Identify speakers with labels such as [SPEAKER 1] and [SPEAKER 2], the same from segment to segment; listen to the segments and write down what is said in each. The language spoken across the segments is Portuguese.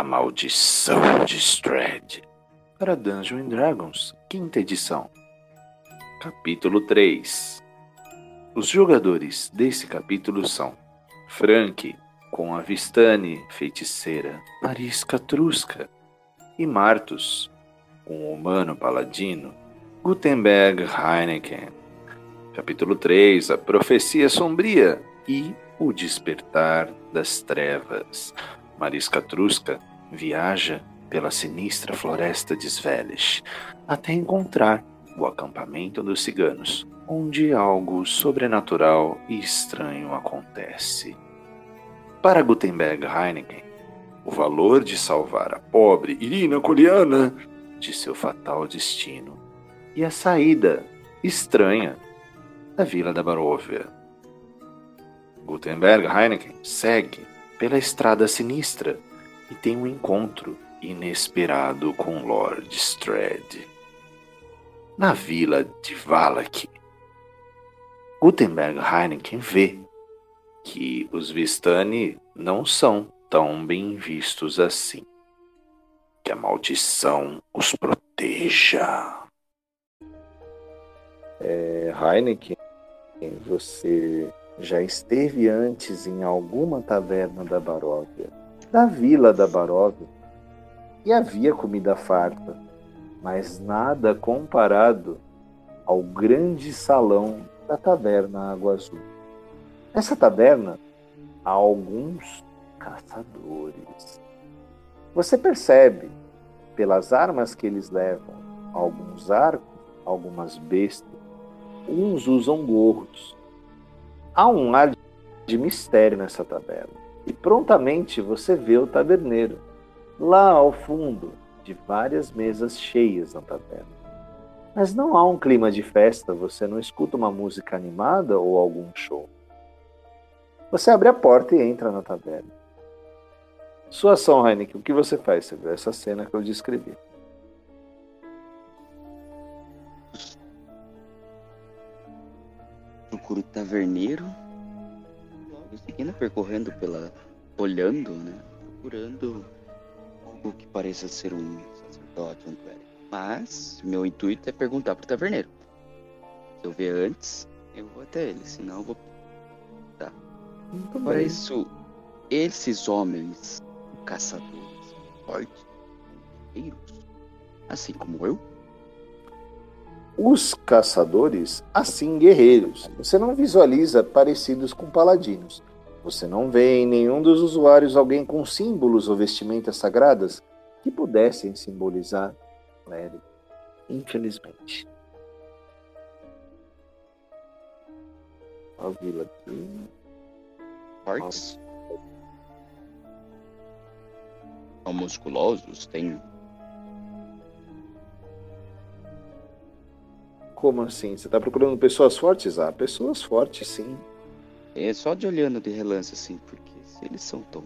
[SPEAKER 1] A Maldição de Strad para Dungeons Dragons, quinta edição. Capítulo 3 Os jogadores desse capítulo são Frank, com a Vistani, feiticeira, Marisca Trusca, e Martus, com o humano paladino, Gutenberg Heineken. Capítulo 3 A Profecia Sombria e O Despertar das Trevas. Marisca Trusca viaja pela sinistra floresta de Svelish até encontrar o acampamento dos ciganos, onde algo sobrenatural e estranho acontece. Para Gutenberg Heineken, o valor de salvar a pobre Irina Coliana de seu fatal destino e a saída estranha da vila da Baróvia. Gutenberg Heineken segue pela estrada sinistra e tem um encontro inesperado com Lord Strad. Na vila de Valak, Gutenberg Heineken vê que os Vistani não são tão bem vistos assim. Que a maldição os proteja.
[SPEAKER 2] É, Heineken, você já esteve antes em alguma taverna da Baróvia, da vila da Baróvia, e havia comida farta, mas nada comparado ao grande salão da taverna Água Azul. Nessa taberna há alguns caçadores. Você percebe pelas armas que eles levam, alguns arcos, algumas bestas, uns usam gorros, Há um ar de mistério nessa taberna. E prontamente você vê o taberneiro, lá ao fundo, de várias mesas cheias na taberna. Mas não há um clima de festa, você não escuta uma música animada ou algum show. Você abre a porta e entra na taberna. Sua ação, Heineken, o que você faz? Você vê essa cena que eu descrevi.
[SPEAKER 3] procuro taverneiro. Logo seguindo, percorrendo pela. olhando, né? Procurando algo que pareça ser um sacerdote, um clérigo. Mas meu intuito é perguntar pro taverneiro. Se eu ver antes, eu vou até ele, senão eu vou. Tá. Muito Para bem. isso, esses homens caçadores fortes, assim como eu,
[SPEAKER 2] os caçadores, assim guerreiros. Você não visualiza parecidos com paladinos. Você não vê em nenhum dos usuários alguém com símbolos ou vestimentas sagradas que pudessem simbolizar clérigo. Infelizmente. A vila aqui.
[SPEAKER 3] Fortes. São musculosos, tem
[SPEAKER 2] Como assim? Você tá procurando pessoas fortes? Ah, pessoas fortes, sim.
[SPEAKER 3] É só de olhando de relance, assim, porque se eles são tão.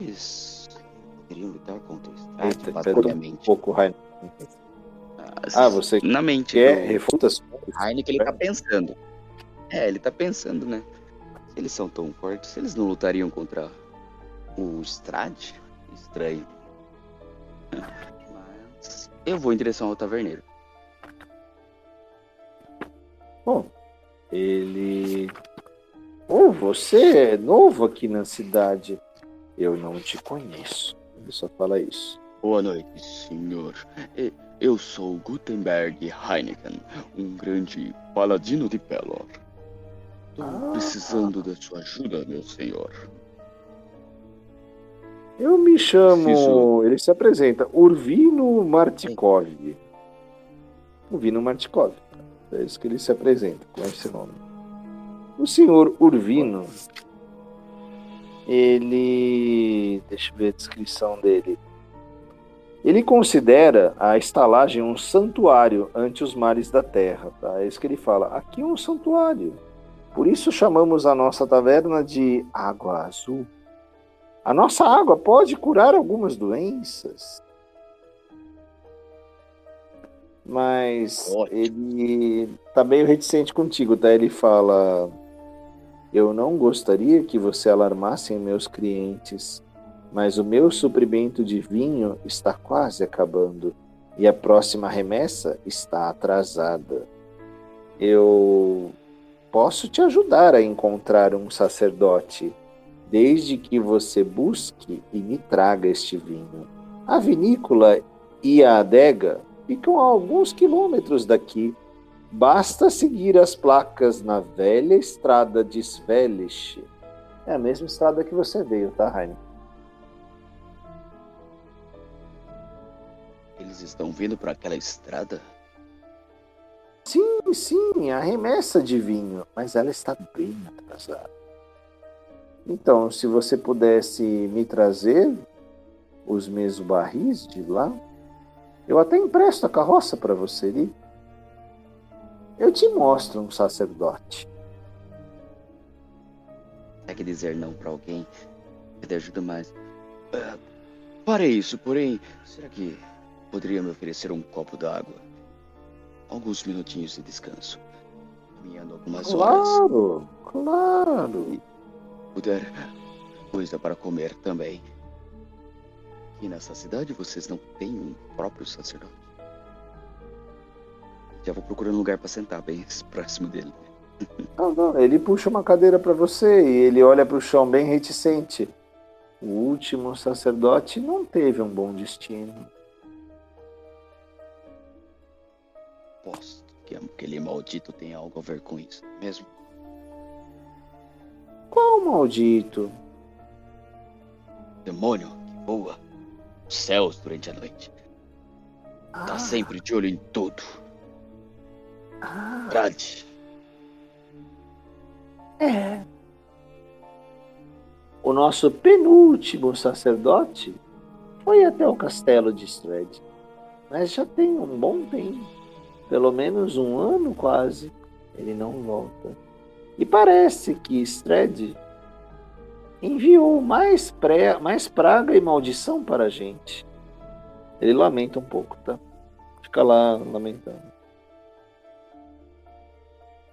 [SPEAKER 3] Eles poderiam lutar contra o Strike, basicamente. Um
[SPEAKER 2] pouco, Heineken. Ah, você
[SPEAKER 3] na mente
[SPEAKER 2] quer do... refuta
[SPEAKER 3] Heineken, ele tá pensando. É, ele tá pensando, né? Se eles são tão fortes, eles não lutariam contra o Strade? Estranho. Eu vou em direção ao taverneiro.
[SPEAKER 2] Bom, ele. Oh, você é novo aqui na cidade. Eu não te conheço. Ele só fala isso.
[SPEAKER 3] Boa noite, senhor. Eu sou Gutenberg Heineken, um grande paladino de Pelor. Estou ah. precisando da sua ajuda, meu senhor.
[SPEAKER 2] Eu me chamo. Ele se apresenta. Urvino Martikov. Urvino Martikov. É isso que ele se apresenta com esse nome. O senhor Urvino. Ele. Deixa eu ver a descrição dele. Ele considera a estalagem um santuário ante os mares da terra. Tá? É isso que ele fala. Aqui é um santuário. Por isso chamamos a nossa taverna de Água Azul. A nossa água pode curar algumas doenças. Mas Ótimo. ele tá meio reticente contigo, tá? Ele fala. Eu não gostaria que você alarmasse meus clientes, mas o meu suprimento de vinho está quase acabando e a próxima remessa está atrasada. Eu posso te ajudar a encontrar um sacerdote, desde que você busque e me traga este vinho. A vinícola e a adega ficam a alguns quilômetros daqui. Basta seguir as placas na velha estrada de Svelish. É a mesma estrada que você veio, tá, Heine?
[SPEAKER 3] Eles estão vindo para aquela estrada?
[SPEAKER 2] Sim, sim, a remessa de vinho, mas ela está bem atrasada. Então, se você pudesse me trazer os meus barris de lá, eu até empresto a carroça para você ali. Eu te mostro um sacerdote.
[SPEAKER 3] É que dizer não para alguém pede ajuda mais. Uh, para isso, porém, será que poderia me oferecer um copo d'água? alguns minutinhos de descanso. Caminhando algumas
[SPEAKER 2] claro,
[SPEAKER 3] horas.
[SPEAKER 2] Claro, claro. E
[SPEAKER 3] puder, coisa para comer também. E nessa cidade vocês não têm um próprio sacerdote? Já vou procurando um lugar para sentar bem próximo dele.
[SPEAKER 2] Não, não, ele puxa uma cadeira para você e ele olha para o chão bem reticente. O último sacerdote não teve um bom destino.
[SPEAKER 3] aposto que aquele maldito tem algo a ver com isso, mesmo?
[SPEAKER 2] Qual maldito?
[SPEAKER 3] Demônio que voa nos céus durante a noite. Tá ah. Tá sempre de olho em tudo.
[SPEAKER 2] Ah. É. O nosso penúltimo sacerdote foi até o castelo de Stred, mas já tem um bom tempo pelo menos um ano quase, ele não volta. E parece que Stred enviou mais, pré, mais praga e maldição para a gente. Ele lamenta um pouco, tá? Fica lá lamentando.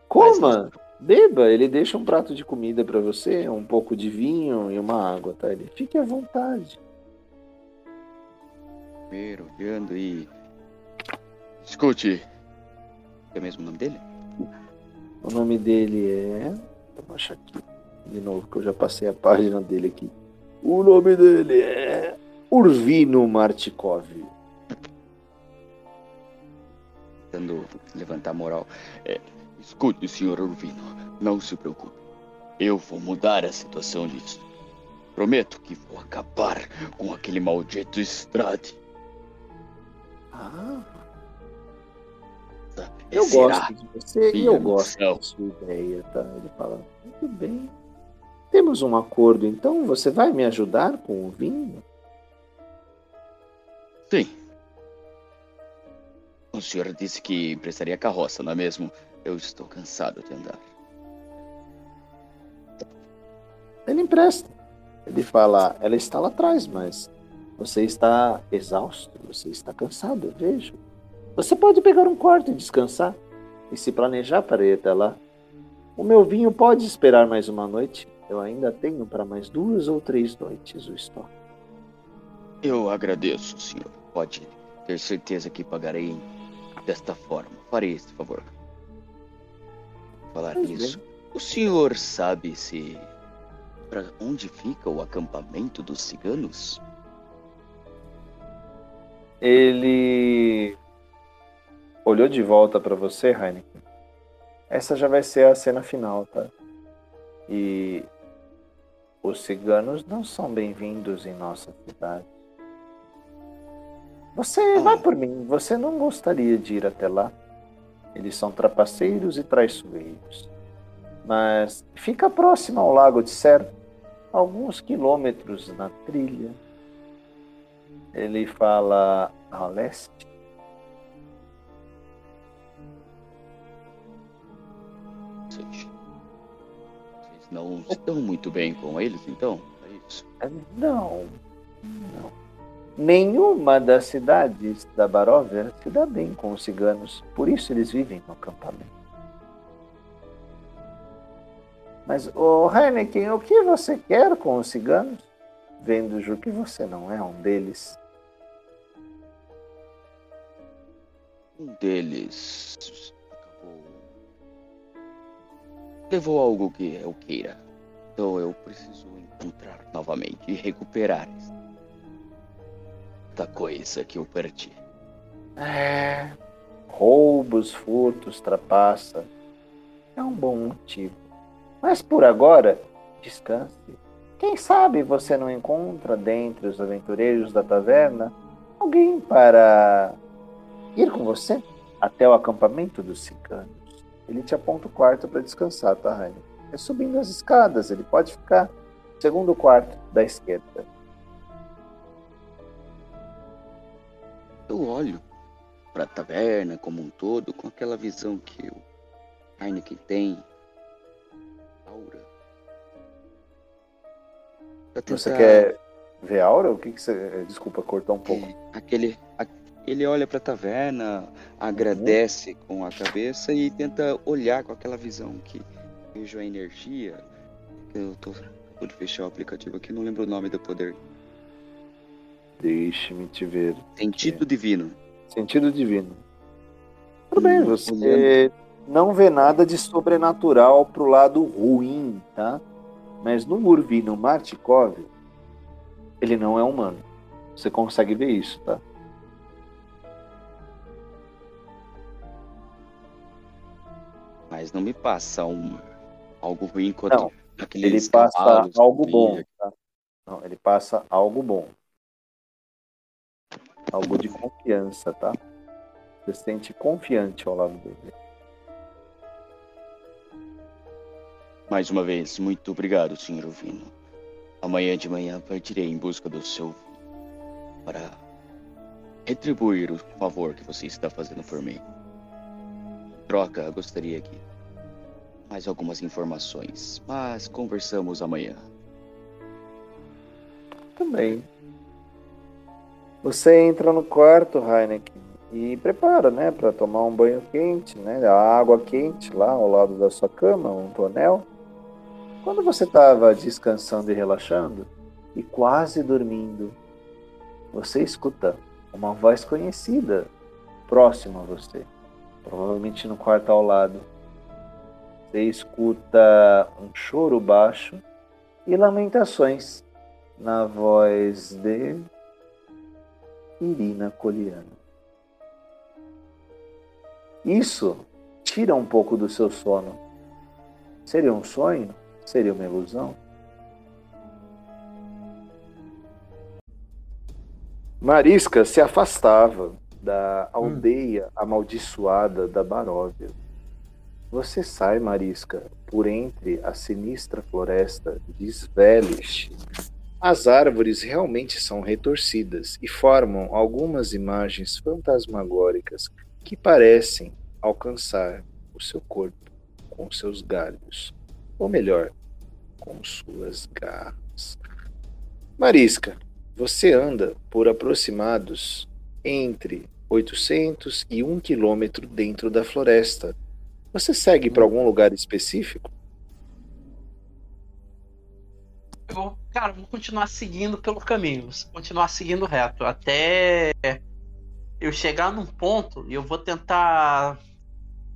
[SPEAKER 2] Coma, beba. Ele deixa um prato de comida para você, um pouco de vinho e uma água, tá? Ele fique à vontade.
[SPEAKER 3] Olhando e. Escute, é mesmo o nome dele?
[SPEAKER 2] O nome dele é. Vou achar aqui de novo, que eu já passei a página dele aqui. O nome dele é. Urvino Martikov.
[SPEAKER 3] Tentando levantar a moral. É, escute, senhor Urvino, não se preocupe. Eu vou mudar a situação disso. Prometo que vou acabar com aquele maldito Estrade.
[SPEAKER 2] Ah. Eu gosto de você e eu gosto da sua ideia, tá? Ele fala, muito bem. Temos um acordo, então você vai me ajudar com o vinho?
[SPEAKER 3] Sim. O senhor disse que emprestaria carroça, não é mesmo? Eu estou cansado de andar.
[SPEAKER 2] Ele empresta. Ele fala, ela está lá atrás, mas você está exausto, você está cansado, eu vejo. Você pode pegar um quarto e descansar, e se planejar para ir até lá. O meu vinho pode esperar mais uma noite. Eu ainda tenho para mais duas ou três noites o estoque.
[SPEAKER 3] Eu agradeço, senhor. Pode ter certeza que pagarei desta forma. Farei este favor. Falar pois nisso, bem. o senhor sabe se para onde fica o acampamento dos ciganos?
[SPEAKER 2] Ele olhou de volta para você, Heineken, essa já vai ser a cena final, tá? E os ciganos não são bem-vindos em nossa cidade. Você ah. vai por mim, você não gostaria de ir até lá. Eles são trapaceiros e traiçoeiros. Mas fica próximo ao lago de Ser, alguns quilômetros na trilha. Ele fala a leste
[SPEAKER 3] não estão muito bem com eles, então? É isso?
[SPEAKER 2] É, não. Não. Nenhuma das cidades da Baróvia se dá bem com os ciganos. Por isso eles vivem no acampamento. Mas, ô Heineken, o que você quer com os ciganos? Vendo que você não é um deles.
[SPEAKER 3] Um deles levou algo que eu queira. Então eu preciso encontrar novamente e recuperar esta coisa que eu perdi.
[SPEAKER 2] É. Roubos, furtos, trapaça. É um bom motivo. Mas por agora, descanse. Quem sabe você não encontra dentre os aventureiros da taverna alguém para ir com você até o acampamento dos ciganos. Ele te aponta o quarto para descansar, tá, Rainer? É subindo as escadas, ele pode ficar no segundo quarto da esquerda.
[SPEAKER 3] Eu olho para a taverna como um todo com aquela visão que o Heineken tem. Aura.
[SPEAKER 2] Tentar... Você quer ver aura? O que, que você. Desculpa, cortar um pouco. É,
[SPEAKER 3] aquele, ele olha para a taverna, agradece uhum. com a cabeça e tenta olhar com aquela visão que vejo a energia. Eu tô vou fechar o aplicativo aqui, não lembro o nome do poder.
[SPEAKER 2] Deixe-me te ver.
[SPEAKER 3] Sentido é. divino.
[SPEAKER 2] Sentido divino. Tudo bem, hum, você não vê nada de sobrenatural pro lado ruim, tá? Mas no Murvino Martikov, ele não é humano. Você consegue ver isso, tá?
[SPEAKER 3] Mas não me passa um, algo ruim enquanto não,
[SPEAKER 2] ele passa algo bom. Tá? Não, ele passa algo bom. Algo de confiança, tá? Você se sente confiante ao lado dele.
[SPEAKER 3] Mais uma vez, muito obrigado, Sr. Vino. Amanhã de manhã partirei em busca do seu para retribuir o favor que você está fazendo por mim. Em troca, gostaria que mais algumas informações, mas conversamos amanhã.
[SPEAKER 2] Também. Você entra no quarto, Heineken, e prepara, né, para tomar um banho quente, né, a água quente lá ao lado da sua cama, um tonel. Quando você estava descansando e relaxando e quase dormindo, você escuta uma voz conhecida próxima a você, provavelmente no quarto ao lado. Você escuta um choro baixo e lamentações na voz de Irina Coliano. Isso tira um pouco do seu sono. Seria um sonho? Seria uma ilusão? Marisca se afastava da aldeia hum. amaldiçoada da Baróvia você sai, Marisca, por entre a sinistra floresta de Svelish. As árvores realmente são retorcidas e formam algumas imagens fantasmagóricas que parecem alcançar o seu corpo com seus galhos, ou melhor, com suas garras. Marisca, você anda por aproximados entre 800 e 1 quilômetro dentro da floresta você segue para algum lugar específico?
[SPEAKER 4] Eu, cara, vou continuar seguindo pelo caminho. Continuar seguindo reto. Até eu chegar num ponto e eu vou tentar.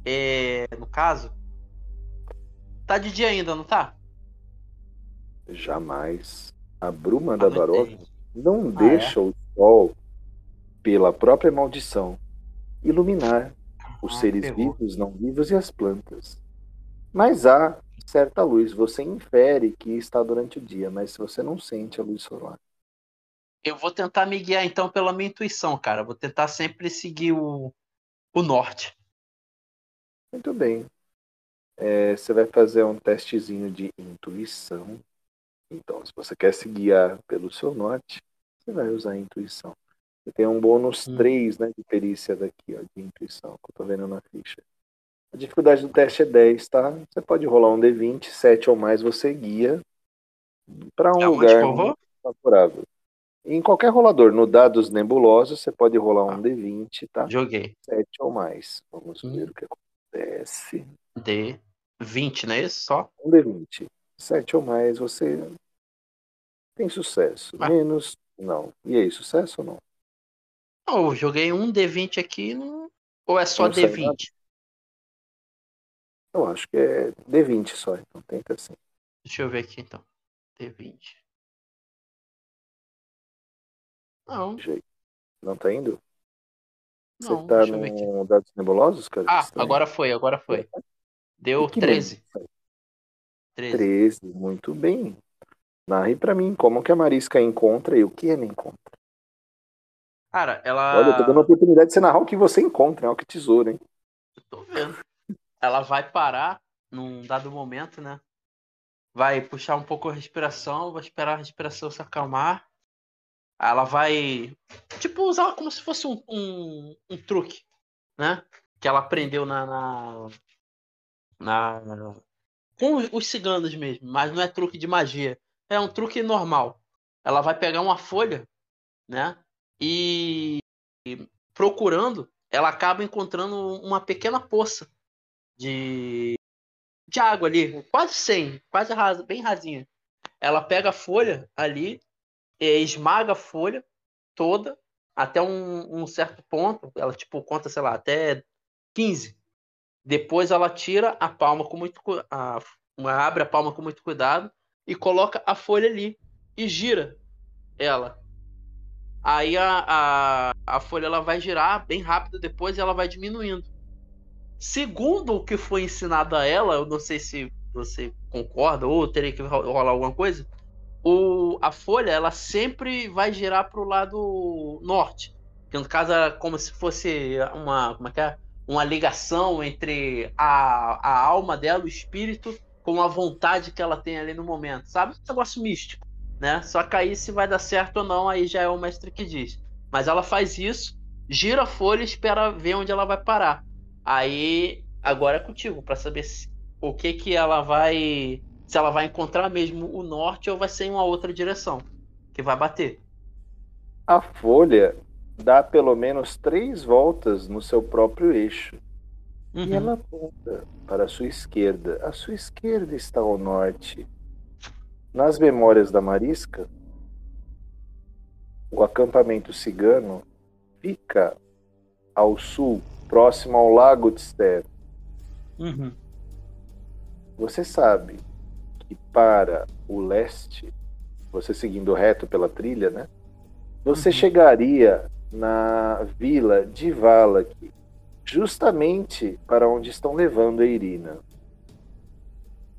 [SPEAKER 4] É, no caso. Tá de dia ainda, não tá?
[SPEAKER 2] Jamais. A bruma da Baroque não ah, deixa é? o sol, pela própria maldição, iluminar os ah, seres pegou. vivos, não vivos e as plantas. Mas há certa luz, você infere que está durante o dia, mas você não sente a luz solar.
[SPEAKER 4] Eu vou tentar me guiar então pela minha intuição, cara. Vou tentar sempre seguir o, o norte.
[SPEAKER 2] Muito bem. É, você vai fazer um testezinho de intuição. Então, se você quer se guiar pelo seu norte, você vai usar a intuição. Você tem um bônus hum. 3 né, de perícia daqui, ó, de intuição, que eu tô vendo na ficha. A dificuldade do teste é 10, tá? Você pode rolar um D20, 7 ou mais você guia para um é lugar favorável. Em qualquer rolador, no dados nebulosos, você pode rolar um ah. D20, tá?
[SPEAKER 4] Joguei.
[SPEAKER 2] 7 ou mais. Vamos hum. ver o que acontece.
[SPEAKER 4] D. 20, não é isso? Só?
[SPEAKER 2] Um D20. 7 ou mais, você tem sucesso.
[SPEAKER 4] Ah.
[SPEAKER 2] Menos, não. E aí, sucesso ou não?
[SPEAKER 4] Não, eu joguei um D20 aqui, não... ou é só
[SPEAKER 2] Não sai
[SPEAKER 4] D20?
[SPEAKER 2] Eu acho que é D20 só, então tenta assim.
[SPEAKER 4] Deixa eu ver aqui então. D20. Não.
[SPEAKER 2] Não tá indo? Você
[SPEAKER 4] não,
[SPEAKER 2] tá no Dados Nebulosos, cara?
[SPEAKER 4] Ah,
[SPEAKER 2] Estranho.
[SPEAKER 4] agora foi, agora foi. Deu
[SPEAKER 2] Que
[SPEAKER 4] 13.
[SPEAKER 2] número?
[SPEAKER 4] 13.
[SPEAKER 2] 13, muito bem. Narre pra mim como que a Marisca encontra e o que ela encontra.
[SPEAKER 4] Cara, ela.
[SPEAKER 2] Olha, eu tô dando a oportunidade de você narrar o que você encontra, é o que tesouro, hein?
[SPEAKER 4] Eu tô vendo. Ela vai parar num dado momento, né? Vai puxar um pouco a respiração, vai esperar a respiração se acalmar. Ela vai, tipo, usar como se fosse um, um, um truque, né? Que ela aprendeu na, na, na- Com os- os ciganos mesmo, mas não é truque de magia. É um truque normal. Ela vai pegar uma folha, né? E, procurando, ela acaba encontrando uma pequena poça de, de água ali, quase 100, quase rasa, bem rasinha. Ela pega a folha ali, esmaga a folha toda até um, um certo ponto. Ela tipo conta, sei lá, até 15. Depois ela tira a palma com muito a, abre a palma com muito cuidado e coloca a folha ali e gira ela. Aí a, a, a folha ela vai girar bem rápido depois e ela vai diminuindo. Segundo o que foi ensinado a ela, eu não sei se você concorda ou teria que ro- rolar alguma coisa. O, a folha ela sempre vai girar para o lado norte, que no caso é como se fosse uma, como é que é? uma ligação entre a, a alma dela, o espírito, com a vontade que ela tem ali no momento, sabe? Um negócio místico, né? Só que aí se vai dar certo ou não, aí já é o mestre que diz. Mas ela faz isso, gira a folha e espera ver onde ela vai parar. Aí agora é contigo para saber se- o que que ela vai, se ela vai encontrar mesmo o norte ou vai ser em uma outra direção que vai bater.
[SPEAKER 2] A folha dá pelo menos três voltas no seu próprio eixo. E
[SPEAKER 4] Uhum.
[SPEAKER 2] ela aponta para a sua esquerda. A sua esquerda está ao norte. Nas memórias da Marisca, o acampamento cigano fica ao sul, próximo ao Lago de Ster.
[SPEAKER 4] Uhum.
[SPEAKER 2] Você sabe que para o leste, você seguindo reto pela trilha, né? Você
[SPEAKER 4] Uhum.
[SPEAKER 2] chegaria na vila de Valak, justamente para onde estão levando a Irina.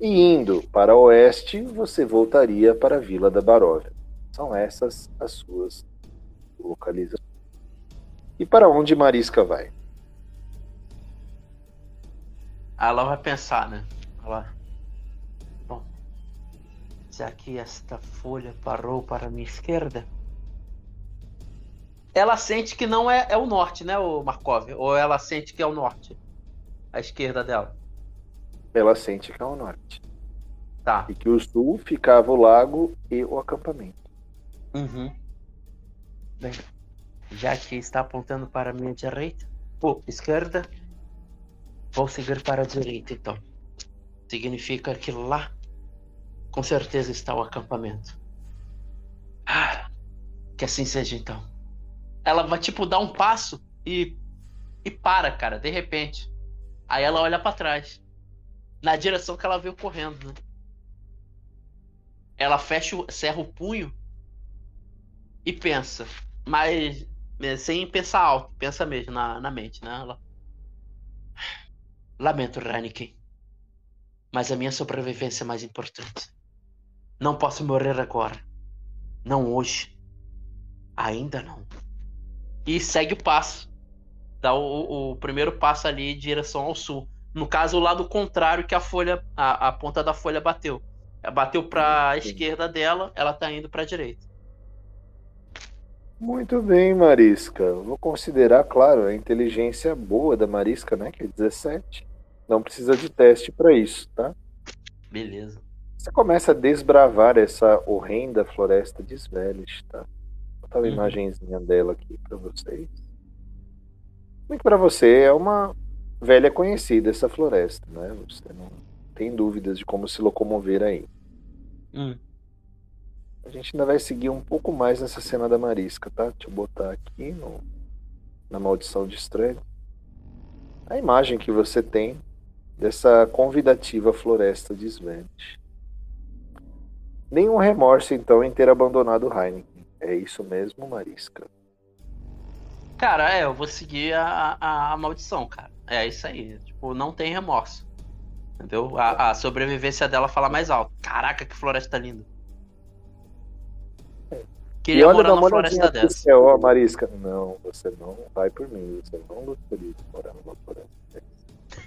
[SPEAKER 2] E indo para oeste, você voltaria para a vila da Baróvia. São essas as suas localizações. E para onde Marisca vai?
[SPEAKER 4] Aí ela vai pensar, né? Ela... Bom, já que esta folha parou para a minha esquerda. Ela sente que não é, é o norte, né, o Markov? Ou ela sente que é o norte? A esquerda dela.
[SPEAKER 2] Ela sente que é o norte.
[SPEAKER 4] Tá.
[SPEAKER 2] E que o sul ficava o lago e o acampamento.
[SPEAKER 4] Uhum. Bem, já que está apontando para a minha direita, ou esquerda, vou seguir para a direita então. Significa que lá, com certeza está o acampamento. Ah, que assim seja então. Ela vai tipo dar um passo e e para, cara, de repente. Aí ela olha para trás, na direção que ela veio correndo, né? Ela fecha, o- cerra o punho e pensa, mas sem pensar alto, pensa mesmo na, na mente, né? Ela... Lamento, Ranikin, mas a minha sobrevivência é mais importante. Não posso morrer agora. Não hoje. Ainda não. E segue o passo. Dá o, o- o primeiro passo ali em direção ao sul. No caso, o lado contrário que a folha, a, a ponta da folha bateu. Bateu para a esquerda dela, ela tá indo para a direita.
[SPEAKER 2] Muito bem, Marisca. Vou considerar, claro, a inteligência boa da Marisca, né? Que é 17. Não precisa de teste para isso, tá?
[SPEAKER 4] Beleza.
[SPEAKER 2] Você começa a desbravar essa horrenda floresta de Svelish, tá? Vou botar uma
[SPEAKER 4] Uhum.
[SPEAKER 2] imagenzinha dela aqui para vocês. Bem que para você é uma velha conhecida essa floresta, né? Você não tem dúvidas de como se locomover aí.
[SPEAKER 4] Hum.
[SPEAKER 2] A gente ainda vai seguir um pouco mais nessa cena da Marisca, tá? Deixa eu botar aqui no, na maldição de estranho. A imagem que você tem dessa convidativa floresta de Svent. Nenhum remorso, então, em ter abandonado Heineken. É isso mesmo, Marisca.
[SPEAKER 4] Cara, é, eu vou seguir a, a, a maldição, cara. É isso aí. Tipo, não tem remorso. Entendeu? A, a sobrevivência dela fala mais alto. Caraca, que floresta linda. Queria
[SPEAKER 2] olha,
[SPEAKER 4] morar numa
[SPEAKER 2] uma
[SPEAKER 4] floresta dessa.
[SPEAKER 2] céu, ó, Marisca. Não, você não vai por mim. Você não gostaria de morar numa floresta.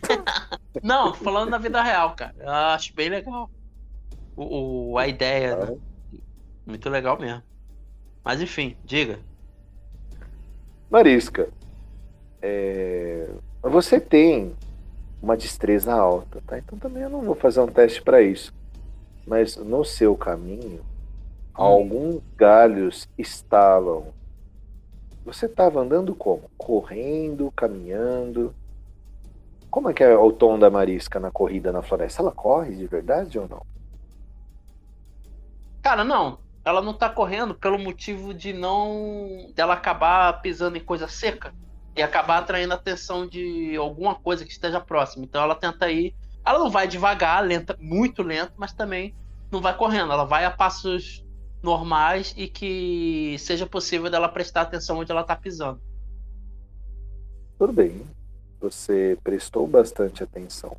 [SPEAKER 4] Não, falando na vida real, cara. Eu acho bem legal. O, o- a ideia. né? Muito legal mesmo. Mas enfim, diga.
[SPEAKER 2] Marisca, é, você tem uma destreza alta, tá? Então também eu não vou fazer um teste para isso. Mas no seu caminho, alguns galhos estalam. Você estava andando como? Correndo, caminhando? Como é que é o tom da Marisca na corrida na floresta? Ela corre de verdade ou não?
[SPEAKER 4] Cara, não. Ela não tá correndo pelo motivo de não. dela acabar pisando em coisa seca e acabar atraindo a atenção de alguma coisa que esteja próxima. Então ela tenta ir. Ela não vai devagar, lenta, muito lento, mas também não vai correndo. Ela vai a passos normais e que seja possível dela prestar atenção onde ela tá pisando.
[SPEAKER 2] Tudo bem, você prestou bastante atenção,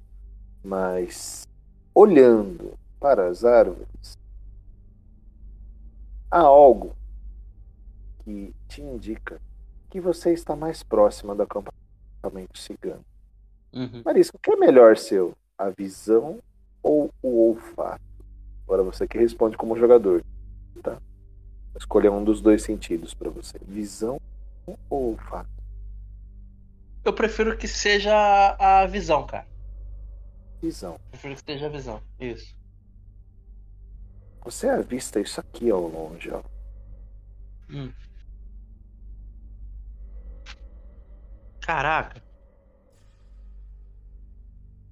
[SPEAKER 2] mas olhando para as árvores, há algo que te indica que você está mais próxima do acampamento cigano.
[SPEAKER 4] Uhum.
[SPEAKER 2] Marisco, o que é melhor seu? A visão ou o olfato? Agora você que responde como jogador, tá? Vou escolher um dos dois sentidos para você. Visão ou olfato?
[SPEAKER 4] Eu prefiro que seja a visão, cara.
[SPEAKER 2] Visão.
[SPEAKER 4] Prefiro que seja a visão. Isso.
[SPEAKER 2] Você avista isso aqui ao longe, ó.
[SPEAKER 4] Hum. Caraca.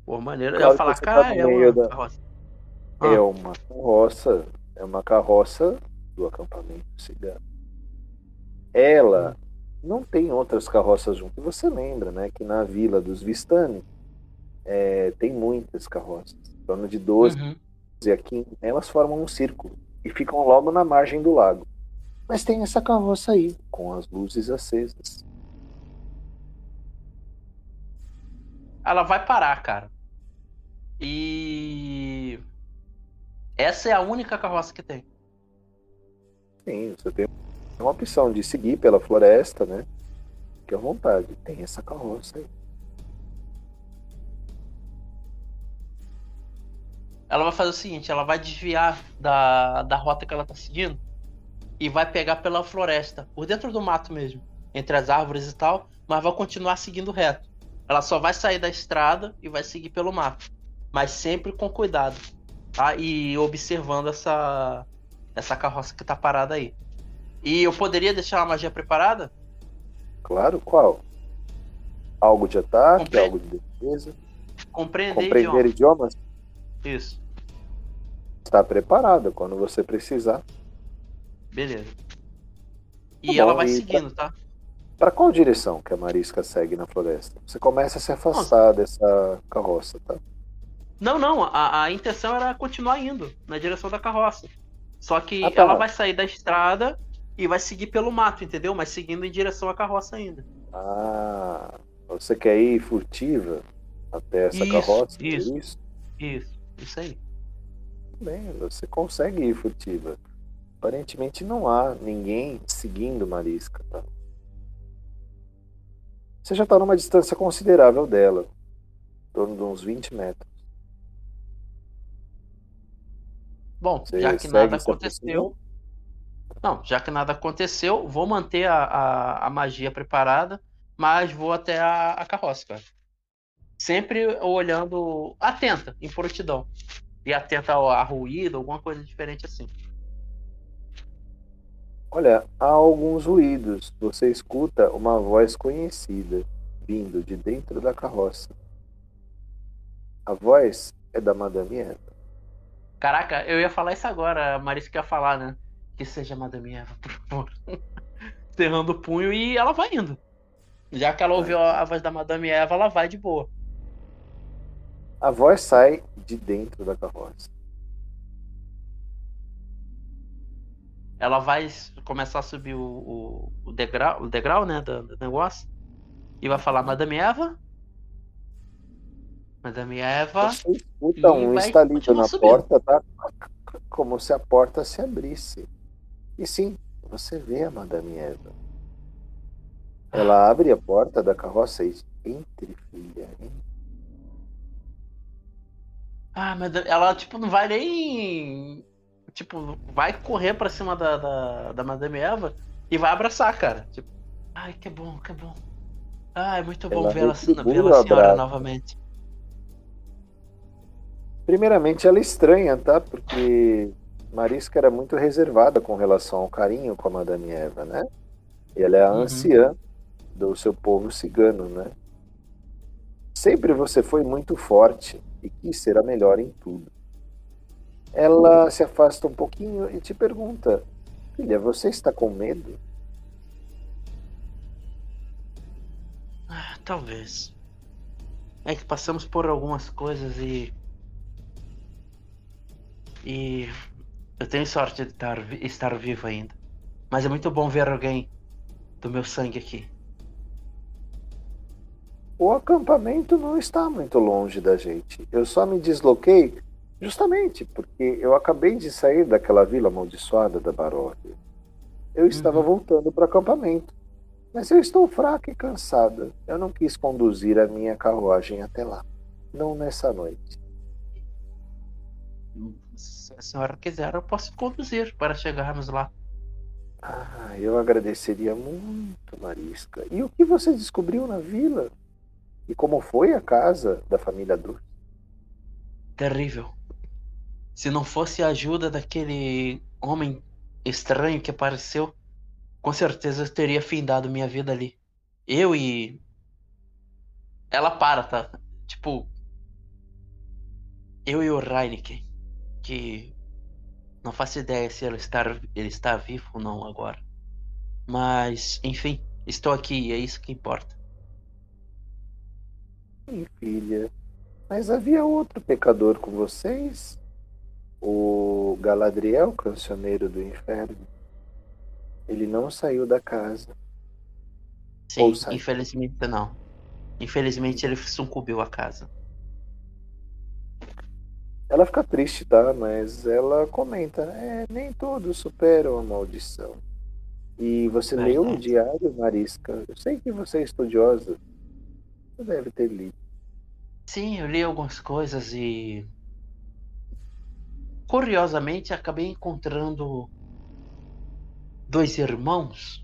[SPEAKER 4] Pô, maneiro. Eu
[SPEAKER 2] Claro
[SPEAKER 4] ia falar,
[SPEAKER 2] tá
[SPEAKER 4] cara,
[SPEAKER 2] no
[SPEAKER 4] é uma
[SPEAKER 2] da-
[SPEAKER 4] carroça.
[SPEAKER 2] É
[SPEAKER 4] Ah.
[SPEAKER 2] uma carroça, é uma carroça do acampamento cigano. Ela não tem outras carroças junto. E você lembra, né, que na vila dos Vistani é, tem muitas carroças, em torno de 12
[SPEAKER 4] Uhum.
[SPEAKER 2] a 15. Elas formam um círculo e ficam logo na margem do lago. Mas tem essa carroça aí, com as luzes acesas.
[SPEAKER 4] Ela vai parar, cara. E. Essa é a única carroça que tem.
[SPEAKER 2] Sim, você tem uma opção de seguir pela floresta, né? Fique à vontade. Tem essa carroça aí.
[SPEAKER 4] Ela vai fazer o seguinte: ela vai desviar da, da rota que ela tá seguindo e vai pegar pela floresta, por dentro do mato mesmo, entre as árvores e tal, mas vai continuar seguindo reto. Ela só vai sair da estrada e vai seguir pelo mato, mas sempre com cuidado, tá? E observando essa essa carroça que tá parada aí. E eu poderia deixar a magia preparada?
[SPEAKER 2] Claro, qual? Algo de ataque,
[SPEAKER 4] Compre-
[SPEAKER 2] algo de defesa.
[SPEAKER 4] Compreender,
[SPEAKER 2] Compreender
[SPEAKER 4] idioma.
[SPEAKER 2] idiomas?
[SPEAKER 4] Isso,
[SPEAKER 2] Está preparada quando você precisar.
[SPEAKER 4] beleza. E
[SPEAKER 2] Tá bom,
[SPEAKER 4] ela vai
[SPEAKER 2] e
[SPEAKER 4] seguindo, tá?
[SPEAKER 2] Para qual direção que a Marisca segue na floresta? Você começa a se afastar dessa carroça, tá?
[SPEAKER 4] Não, não, a, a intenção era continuar indo na direção da carroça. Só que
[SPEAKER 2] Ah, tá.
[SPEAKER 4] ela vai sair da estrada e vai seguir pelo mato, entendeu? Mas seguindo em direção à carroça ainda.
[SPEAKER 2] Ah, você quer ir furtiva até essa
[SPEAKER 4] Isso,
[SPEAKER 2] carroça? é
[SPEAKER 4] isso.
[SPEAKER 2] isso?
[SPEAKER 4] Isso, isso aí.
[SPEAKER 2] Bem, você consegue ir furtiva. Aparentemente não há ninguém seguindo Marisca, tá? Você já está numa distância considerável dela, em torno de uns 20 metros.
[SPEAKER 4] Bom,
[SPEAKER 2] Você
[SPEAKER 4] já que nada aconteceu. Não, já que nada aconteceu, vou manter a, a, a magia preparada, mas vou até a, a carroça, cara. Sempre olhando, atenta, em prontidão. E atenta a ruído, alguma coisa diferente assim.
[SPEAKER 2] Olha, há alguns ruídos. Você escuta uma voz conhecida vindo de dentro da carroça. A voz é da Madame Eva.
[SPEAKER 4] Caraca, eu ia falar isso agora, a Marisa ia falar, né? Que seja Madame Eva, por favor. Cerrando o punho e ela vai indo. Já que ela ouviu a voz da Madame Eva, ela vai de boa.
[SPEAKER 2] A voz sai de dentro da carroça.
[SPEAKER 4] Ela vai começar a subir o, o, o degrau, o degrau, né, do, do negócio. E vai falar, Madame Eva, Madame Eva.
[SPEAKER 2] Escuta um estalido na subindo. porta, tá? Como se a porta se abrisse. E sim, você vê a Madame Eva. Ela abre a porta da carroça e entre, filha, entre.
[SPEAKER 4] Ah, mas ela, tipo, não vai nem. Tipo, vai correr pra cima da, da, da Madame Eva e vai abraçar, cara. Tipo, ai, que bom, que bom. Ai, muito bom vê-la vê a senhora novamente.
[SPEAKER 2] Primeiramente, ela é estranha, tá? Porque Marisca era muito reservada com relação ao carinho com a Madame Eva, né? E ela é a uhum. anciã do seu povo cigano, né? Sempre você foi muito forte e quis ser a melhor em tudo. Ela se afasta um pouquinho e te pergunta: Filha, você está com medo?
[SPEAKER 4] Ah, talvez. É que passamos por algumas coisas e e eu tenho sorte de estar, estar vivo ainda. Mas é muito bom ver alguém do meu sangue aqui.
[SPEAKER 2] O acampamento não está muito longe da gente. Eu só me desloquei justamente porque eu acabei de sair daquela vila amaldiçoada da Baróvia. Eu estava uhum. voltando para o acampamento. Mas eu estou fraca e cansada. Eu não quis conduzir a minha carruagem até lá. Não nessa noite
[SPEAKER 4] se a senhora quiser, eu posso conduzir para chegarmos lá.
[SPEAKER 2] Ah, eu agradeceria muito, Marisca. E o que você descobriu na vila? E como foi a casa da família Dur?
[SPEAKER 4] Terrível. Se não fosse a ajuda daquele homem estranho que apareceu, com certeza eu teria findado minha vida ali. Eu e. Ela para, tá? Tipo. Eu e o Reineken que não faço ideia se ele está, ele está vivo ou não agora. Mas, enfim, estou aqui e é isso que importa.
[SPEAKER 2] Sim, filha. Mas havia outro pecador com vocês? O Galadriel, cancioneiro do inferno. Ele não saiu da casa.
[SPEAKER 4] Sim, infelizmente não. Infelizmente ele sucumbiu à casa.
[SPEAKER 2] Ela fica triste, tá? Mas ela comenta: é, nem todos superam a maldição. E você Verdade. leu o diário, Marisca? Eu sei que você é estudiosa. Você deve ter lido.
[SPEAKER 4] Sim, eu li algumas coisas e. Curiosamente, acabei encontrando dois irmãos,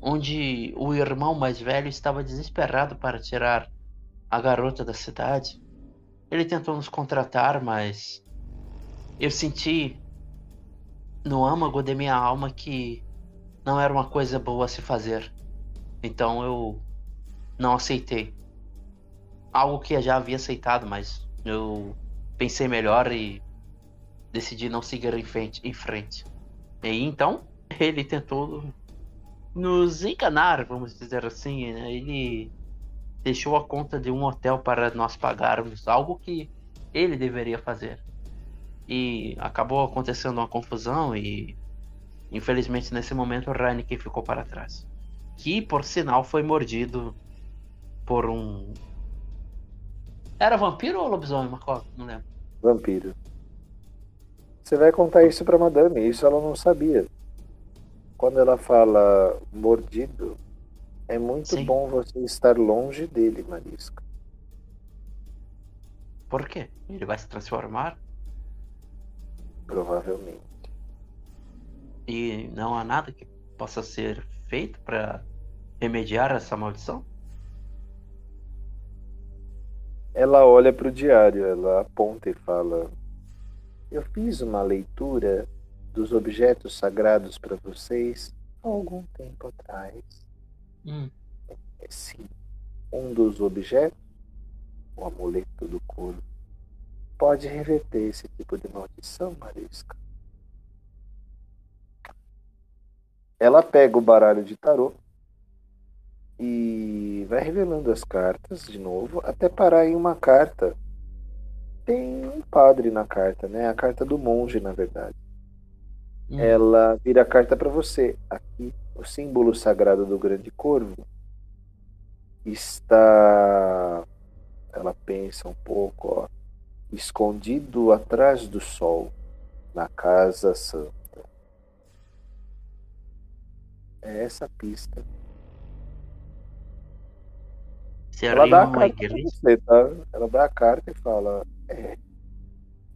[SPEAKER 4] onde o irmão mais velho estava desesperado para tirar a garota da cidade. Ele tentou nos contratar, mas eu senti no âmago de minha alma que não era uma coisa boa a se fazer. Então eu não aceitei. Algo que eu já havia aceitado, mas eu pensei melhor e decidi não seguir em frente. Em frente. E então ele tentou nos enganar, vamos dizer assim. Né? Ele deixou a conta de um hotel para nós pagarmos, algo que ele deveria fazer. E acabou acontecendo uma confusão e infelizmente nesse momento o Reineke ficou para trás. Que por sinal foi mordido por um era vampiro ou lobisomem, Marco? Não lembro.
[SPEAKER 2] Vampiro. Você vai contar isso para madame, isso ela não sabia. Quando ela fala mordido, é muito Sim. bom você estar longe dele, Marisco.
[SPEAKER 4] Por quê? Ele vai se transformar?
[SPEAKER 2] Provavelmente.
[SPEAKER 4] E não há nada que possa ser feito para remediar essa maldição?
[SPEAKER 2] Ela olha para o diário, ela aponta e fala: Eu fiz uma leitura dos objetos sagrados para vocês há algum tempo atrás.
[SPEAKER 4] Hum.
[SPEAKER 2] Sim. Um dos objetos, o amuleto do corpo, pode reverter esse tipo de maldição, Marisca. Ela pega o baralho de tarô e vai revelando as cartas de novo, até parar em uma carta. Tem um padre na carta, né? A carta do monge, na verdade. Hum. Ela vira a carta para você. Aqui, o símbolo sagrado do grande corvo está. Ela pensa um pouco, ó, escondido atrás do sol, na casa santa. É essa pista.
[SPEAKER 4] Se
[SPEAKER 2] ela dá a carta você, tá? Ela dá a carta e fala: É,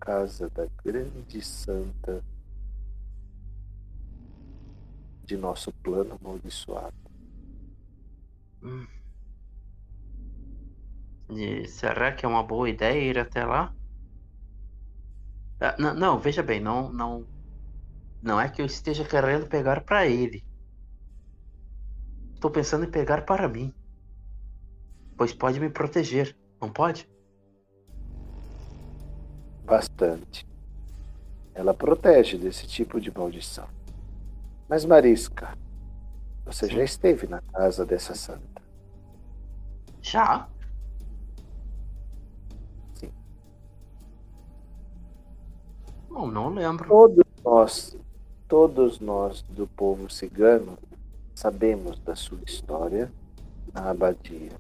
[SPEAKER 2] casa da grande santa de nosso plano amaldiçoado.
[SPEAKER 4] Hum. E será que é uma boa ideia ir até lá? Ah, não, não, veja bem, não, não, não é que eu esteja querendo pegar para ele. Estou pensando em pegar para mim, pois pode me proteger, não pode?
[SPEAKER 2] Bastante. Ela protege desse tipo de maldição. Mas Marisca, você Sim. já esteve na casa dessa santa?
[SPEAKER 4] Já? Não, não lembro.
[SPEAKER 2] Todos nós, todos nós do povo cigano sabemos da sua história na abadia.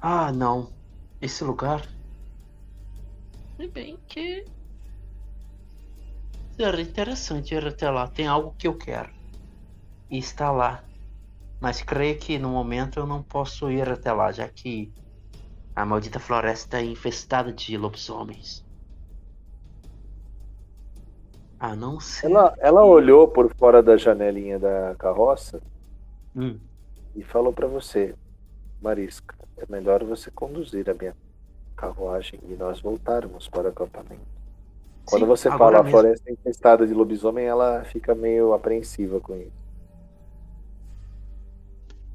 [SPEAKER 4] Ah, não. Esse lugar. Se bem que. Seria interessante ir até lá. Tem algo que eu quero. E está lá. Mas creio que no momento eu não posso ir até lá, já que a maldita floresta é infestada de lobisomens. A não ser.
[SPEAKER 2] Ela, ela olhou por fora da janelinha da carroça
[SPEAKER 4] hum.
[SPEAKER 2] e falou para você, Marisca, é melhor você conduzir a minha carruagem e nós voltarmos para o acampamento. Quando Sim, você fala a floresta infestada de lobisomem, ela fica meio apreensiva com isso.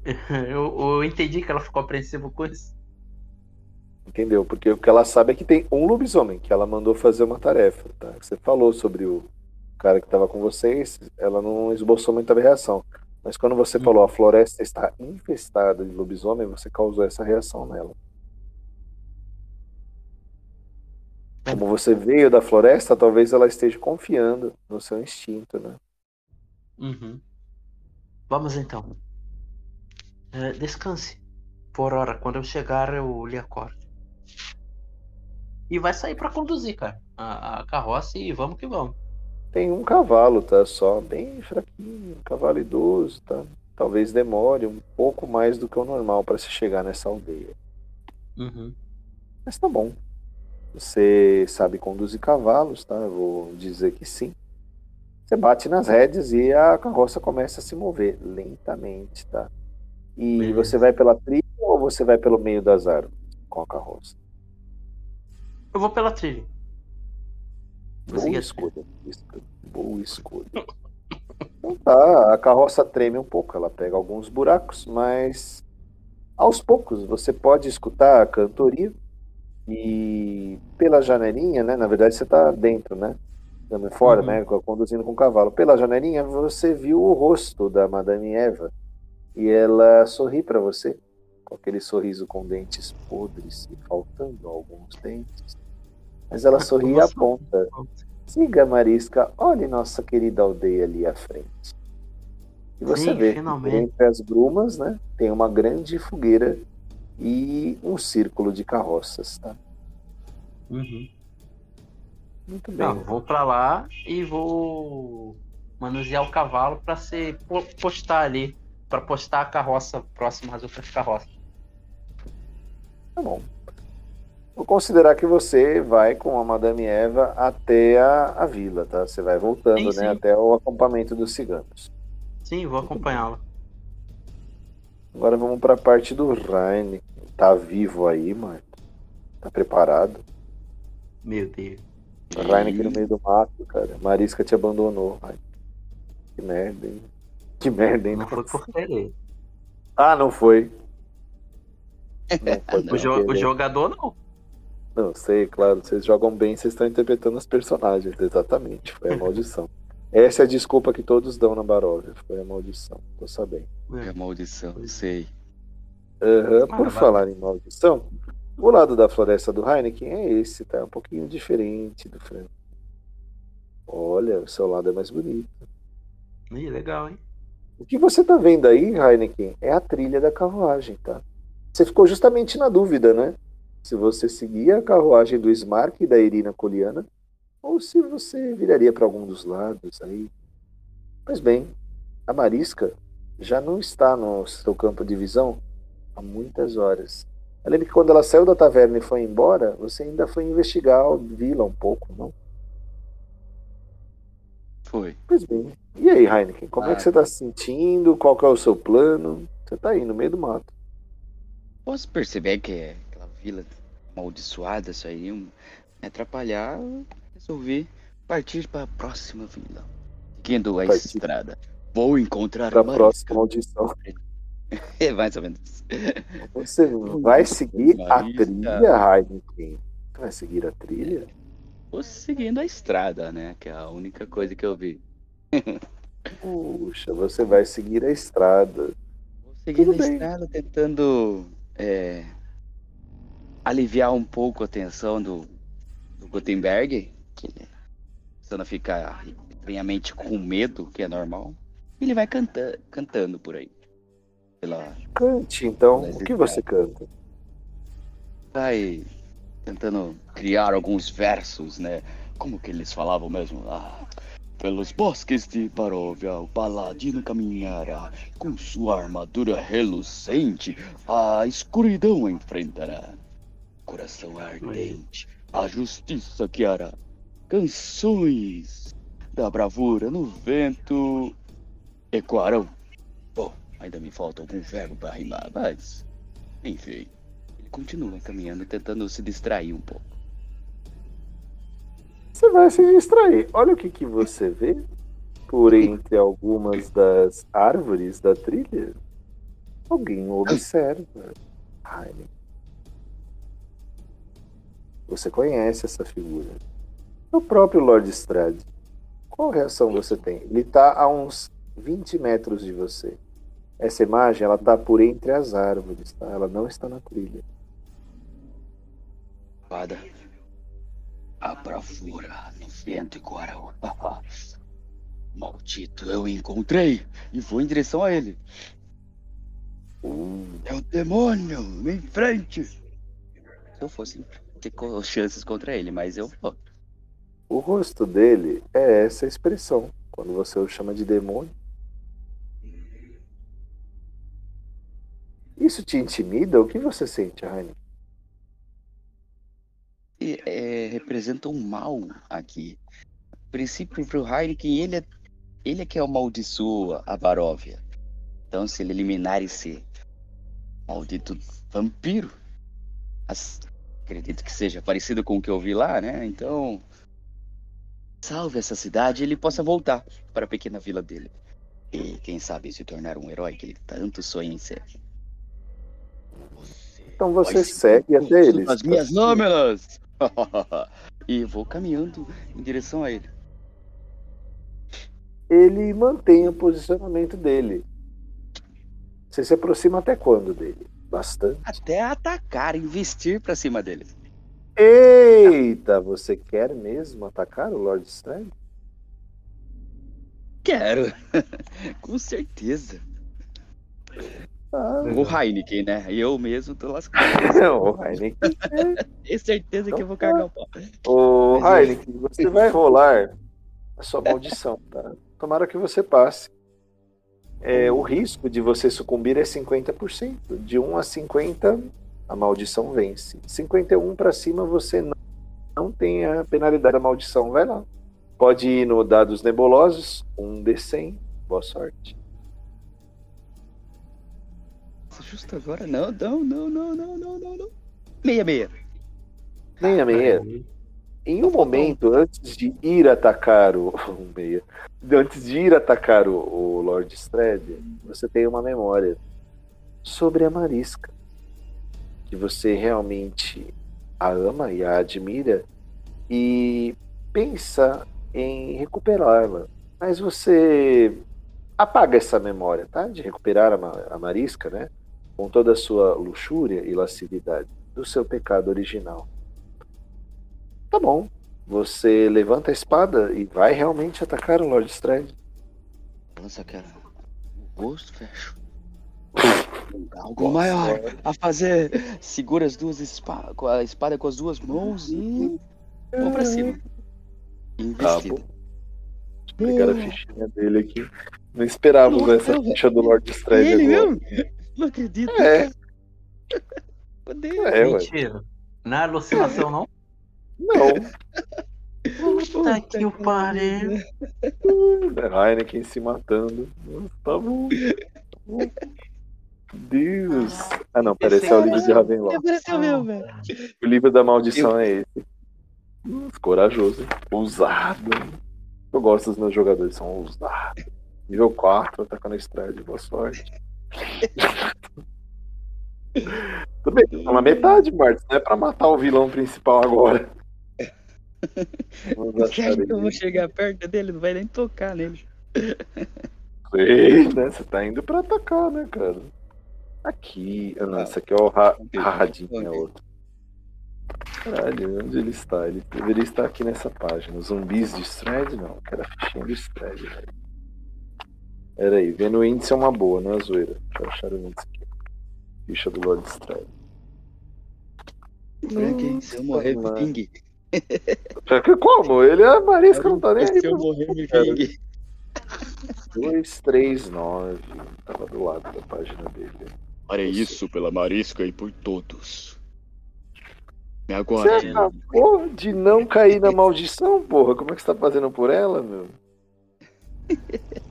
[SPEAKER 4] Eu, eu entendi que ela ficou apreensiva com isso.
[SPEAKER 2] Entendeu? Porque o que ela sabe é que tem um lobisomem que ela mandou fazer uma tarefa. Tá? Você falou sobre o, cara que estava com vocês, ela não esboçou muita reação. Mas quando você hum. falou a floresta está infestada de lobisomem, você causou essa reação nela. Como você veio da floresta, talvez ela esteja confiando no seu instinto, né?
[SPEAKER 4] Uhum. Vamos então. É, descanse. Por hora, quando eu chegar, eu lhe acordo. E vai sair para conduzir, cara, a, a carroça e vamos que vamos
[SPEAKER 2] tem um cavalo, tá? Só bem fraquinho, um cavalo idoso, tá? Talvez demore um pouco mais do que o normal para se chegar nessa aldeia.
[SPEAKER 4] Uhum.
[SPEAKER 2] Mas tá bom. Você sabe conduzir cavalos, tá? Eu vou dizer que sim. Você bate nas rédeas e a carroça começa a se mover lentamente, tá? E Beleza. você vai pela trilha ou você vai pelo meio das árvores com a carroça?
[SPEAKER 4] Eu vou pela trilha.
[SPEAKER 2] Boa escolha. Boa escolha. Então tá, a carroça treme um pouco, ela pega alguns buracos, mas aos poucos você pode escutar a cantoria e pela janelinha, né? Na verdade você tá dentro, né? Fora, uhum. né? Conduzindo com o cavalo. Pela janelinha você viu o rosto da Madame Eva e ela sorri para você com aquele sorriso com dentes podres e faltando alguns dentes. Mas ela sorri e aponta. Siga, Marisca, olhe nossa querida aldeia ali à frente. E você Sim, vê finalmente. entre as brumas, né, tem uma grande fogueira e um círculo de carroças, tá?
[SPEAKER 4] Uhum.
[SPEAKER 2] Muito bem.
[SPEAKER 4] Não, vou para lá e vou manusear o cavalo para ser postar ali, para postar a carroça próxima às outras carroças.
[SPEAKER 2] Tá bom. Vou considerar que você vai com a Madame Eva até a, a vila, tá? Você vai voltando, sim, né? Sim. Até o acampamento dos ciganos.
[SPEAKER 4] Sim, vou acompanhá-la.
[SPEAKER 2] Agora vamos para a parte do Raine. Tá vivo aí, mano? Tá preparado?
[SPEAKER 4] Meu Deus.
[SPEAKER 2] Raine aqui no meio do mato, cara. Marisca te abandonou. Ai, que merda, hein? Que merda, hein?
[SPEAKER 4] Não foi por querer.
[SPEAKER 2] Ah, não foi.
[SPEAKER 4] Não foi o, jo o jogador não.
[SPEAKER 2] Não sei, claro, vocês jogam bem, vocês estão interpretando os personagens, exatamente. Foi a maldição. Essa é a desculpa que todos dão na Baróvia. Foi a maldição, tô sabendo.
[SPEAKER 3] É a maldição, sei.
[SPEAKER 2] Uhum,
[SPEAKER 4] Ah,
[SPEAKER 2] por
[SPEAKER 4] vai.
[SPEAKER 2] falar em maldição, o lado da floresta do Heineken é esse, tá? Um pouquinho diferente do frango. Olha, o seu lado é mais bonito.
[SPEAKER 4] Ih, legal, hein?
[SPEAKER 2] O que você tá vendo aí, Heineken, é a trilha da carruagem, tá? Você ficou justamente na dúvida, né? Se você seguia a carruagem do Smark e da Irina Coliana, ou se você viraria para algum dos lados aí. Pois bem, a Marisca já não está no seu campo de visão há muitas horas. Eu lembro que quando ela saiu da taverna e foi embora, você ainda foi investigar a vila um pouco, não?
[SPEAKER 3] Foi.
[SPEAKER 2] Pois bem. E aí, Heineken, como é
[SPEAKER 3] Ah.
[SPEAKER 2] que você está se sentindo? Qual que é o seu plano? Você tá aí no meio do mato.
[SPEAKER 3] Posso perceber que é aquela vila amaldiçoada saiu me atrapalhar, resolvi partir para a próxima vila. Seguindo a estrada. Vou encontrar
[SPEAKER 2] a próxima audição.
[SPEAKER 3] É mais ou menos isso.
[SPEAKER 2] Você vai seguir a trilha, Heineken? Você vai seguir a trilha?
[SPEAKER 3] Vou seguindo a estrada, né? Que é a única coisa que eu vi.
[SPEAKER 2] Puxa, você vai seguir a estrada.
[SPEAKER 3] Vou seguindo a
[SPEAKER 2] bem.
[SPEAKER 3] estrada, tentando é, aliviar um pouco a tensão do, do Gutenberg, que ele começando a ficar estranhamente com medo, que é normal. E ele vai canta, cantando por aí. Pela,
[SPEAKER 2] Cante, então. O que você canta?
[SPEAKER 3] vai tentando criar alguns versos, né? Como que eles falavam mesmo? Ah, pelos bosques de Baróvia, o paladino caminhará com sua armadura relucente, a escuridão enfrentará. Coração ardente, a justiça que hará. Canções da bravura no vento ecoarão. Ainda me falta algum verbo para rimar, mas enfim. Ele continua caminhando, tentando se distrair um pouco.
[SPEAKER 2] Você vai se distrair. Olha o que, que você vê por entre algumas das árvores da trilha. Alguém observa. Heineken. Você conhece essa figura. É o próprio Lord Strad. Qual reação você tem? Ele está a uns 20 metros de você. Essa imagem ela está por entre as árvores, tá? Ela não está na trilha.
[SPEAKER 3] Fada. A bravura no vento e coarão. Maldito, eu encontrei e vou em direção a ele. É o demônio, me enfrente. Se eu fosse ter chances contra ele, mas eu vou.
[SPEAKER 2] O rosto dele é essa expressão. Quando você o chama de demônio. Isso te intimida? O que você sente, Raine?
[SPEAKER 3] E, é, representa um mal aqui. A princípio, pro Heineken, ele é, ele é que amaldiçoa a Baróvia. Então, se ele eliminar esse maldito vampiro, as- acredito que seja parecido com o que eu vi lá, né? Então, salve essa cidade e ele possa voltar para a pequena vila dele. E quem sabe se tornar um herói que ele tanto sonha em ser.
[SPEAKER 2] Então você
[SPEAKER 3] vai
[SPEAKER 2] segue até eles.
[SPEAKER 3] As minhas lâminas! e vou caminhando em direção a ele.
[SPEAKER 2] Ele mantém o posicionamento dele. Você se aproxima até quando dele? Bastante.
[SPEAKER 3] Até atacar, investir pra cima dele.
[SPEAKER 2] Eita, você quer mesmo atacar o Lord Strand?
[SPEAKER 3] Quero! Com certeza.
[SPEAKER 2] Ah,
[SPEAKER 3] O Heineken, né? Eu mesmo tô lascado.
[SPEAKER 2] não, Heineken.
[SPEAKER 3] Tenho certeza que eu vou cagar o pau.
[SPEAKER 2] Ô,
[SPEAKER 3] Mas eu-
[SPEAKER 2] Heineken, você vai rolar a sua maldição, tá? Tomara que você passe. É, o risco de você sucumbir é 50%. De 1 a 50, a maldição vence. 51 para cima, você não, não tem a penalidade da maldição. Vai lá. Pode ir no dados nebulosos, um D100. Boa sorte.
[SPEAKER 3] Justo agora? Não, não, não, não, não, não, não, não. Meia, meia.
[SPEAKER 2] Meia, meia. Em um momento, antes de ir atacar o. meia. Antes de ir atacar o, o Lord Strad, você tem uma memória sobre a Marisca. Que você realmente a ama e a admira e pensa em recuperá-la. Mas você apaga essa memória, tá? De recuperar a, a Marisca, né? Com toda a sua luxúria e lascividade do seu pecado original. Tá bom. Você levanta a espada e vai realmente atacar o Lord Stride.
[SPEAKER 3] Lança aquela. O rosto, fecho. Algo maior a fazer. Segura as duas espadas, com a espada com as duas mãos e. Vou pra cima. Investida.
[SPEAKER 2] Tá Vou pegar a fichinha dele aqui. Não esperava
[SPEAKER 3] Nossa,
[SPEAKER 2] essa ficha do Lord
[SPEAKER 3] Ele
[SPEAKER 2] agora.
[SPEAKER 3] mesmo? Não acredito.
[SPEAKER 2] É.
[SPEAKER 3] Odeio.
[SPEAKER 2] É.
[SPEAKER 4] Mentira. Não é alucinação, não?
[SPEAKER 2] Não.
[SPEAKER 4] Puta que o pariu.
[SPEAKER 2] É Heineken se matando. Nossa, tá bom. Deus. Ah, não, parece é o livro de Ravenloft.
[SPEAKER 3] Apareceu mesmo, velho.
[SPEAKER 2] O livro da maldição é esse. Corajoso? Ousado. Eu gosto dos meus jogadores, são ousados. Nível 4, atacando a Stride, boa sorte. Tudo bem, tá na metade, Martins, não é pra matar o vilão principal agora.
[SPEAKER 3] Você acha que eu vou chegar perto dele? Não vai nem tocar nele.
[SPEAKER 2] Sei, né? Você tá indo pra atacar, né, cara? Aqui. Ah, não, esse aqui é o Ra- Rahadin, é outro. Caralho, onde ele está? Ele deveria estar aqui nessa página. Zumbis de Stride? Não, eu quero a fichinha do Stride, velho. Pera aí, vendo o índice é uma boa, não é zoeira. Deixa eu achar o índice aqui. Ficha do Lord Stride.
[SPEAKER 3] Frank, se eu morrer, me.
[SPEAKER 2] Já que como? Ele é a Marisca, não tá nem aí.
[SPEAKER 3] Se eu morrer, me
[SPEAKER 2] cara.
[SPEAKER 3] vingue.
[SPEAKER 2] 239. Tava do lado da página dele.
[SPEAKER 3] Farei isso pela Marisca e por todos. Me
[SPEAKER 2] Você
[SPEAKER 3] aguarde.
[SPEAKER 2] acabou de não cair na maldição, porra. Como é que você tá fazendo por ela, meu?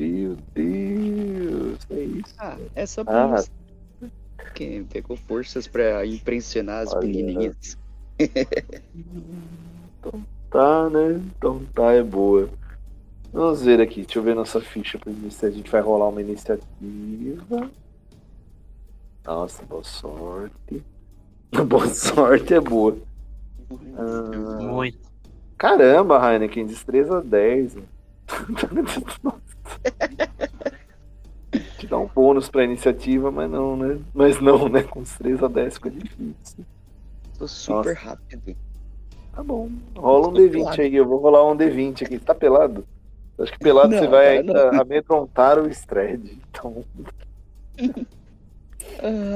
[SPEAKER 2] Meu Deus, é isso.
[SPEAKER 3] Ah, é só
[SPEAKER 2] Ah.
[SPEAKER 3] pra mostrar quem pegou forças pra impressionar as
[SPEAKER 2] Olha.
[SPEAKER 3] menininhas.
[SPEAKER 2] Tá, né? Então tá, é boa. Vamos ver aqui, deixa eu ver nossa ficha pra iniciar. A gente vai rolar uma iniciativa. Nossa, boa sorte. Boa sorte é boa. Ah,
[SPEAKER 4] Muito.
[SPEAKER 2] caramba, Heineken, destreza 10. né? Nossa. Te dá um bônus pra iniciativa, mas não, né? Mas não, né? Com destreza 10 fica difícil.
[SPEAKER 3] Tô super rápido.
[SPEAKER 2] Tá bom. Rola um
[SPEAKER 3] Tô
[SPEAKER 2] D20
[SPEAKER 3] pelado.
[SPEAKER 2] aí, eu vou rolar um D20 aqui. Você tá pelado? Acho que pelado
[SPEAKER 3] Não,
[SPEAKER 2] você vai ainda amedrontar o Stred. Então,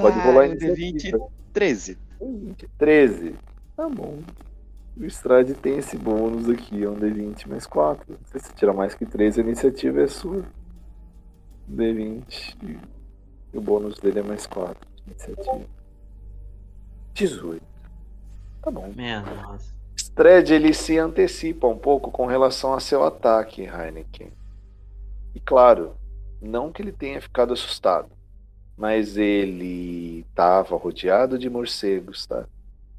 [SPEAKER 2] Pode rolar a
[SPEAKER 3] D20
[SPEAKER 2] iniciativa.
[SPEAKER 3] 13.
[SPEAKER 2] 13. Tá bom. O Strade tem esse bônus aqui, é um D20 mais 4. Se você tirar mais que 13, a iniciativa é sua. D20. E o bônus dele é mais 4. Iniciativa. 18. Tá bom.
[SPEAKER 4] Menos.
[SPEAKER 2] Stred ele se antecipa um pouco com relação a seu ataque, Heineken. E claro, não que ele tenha ficado assustado, mas ele estava rodeado de morcegos, tá?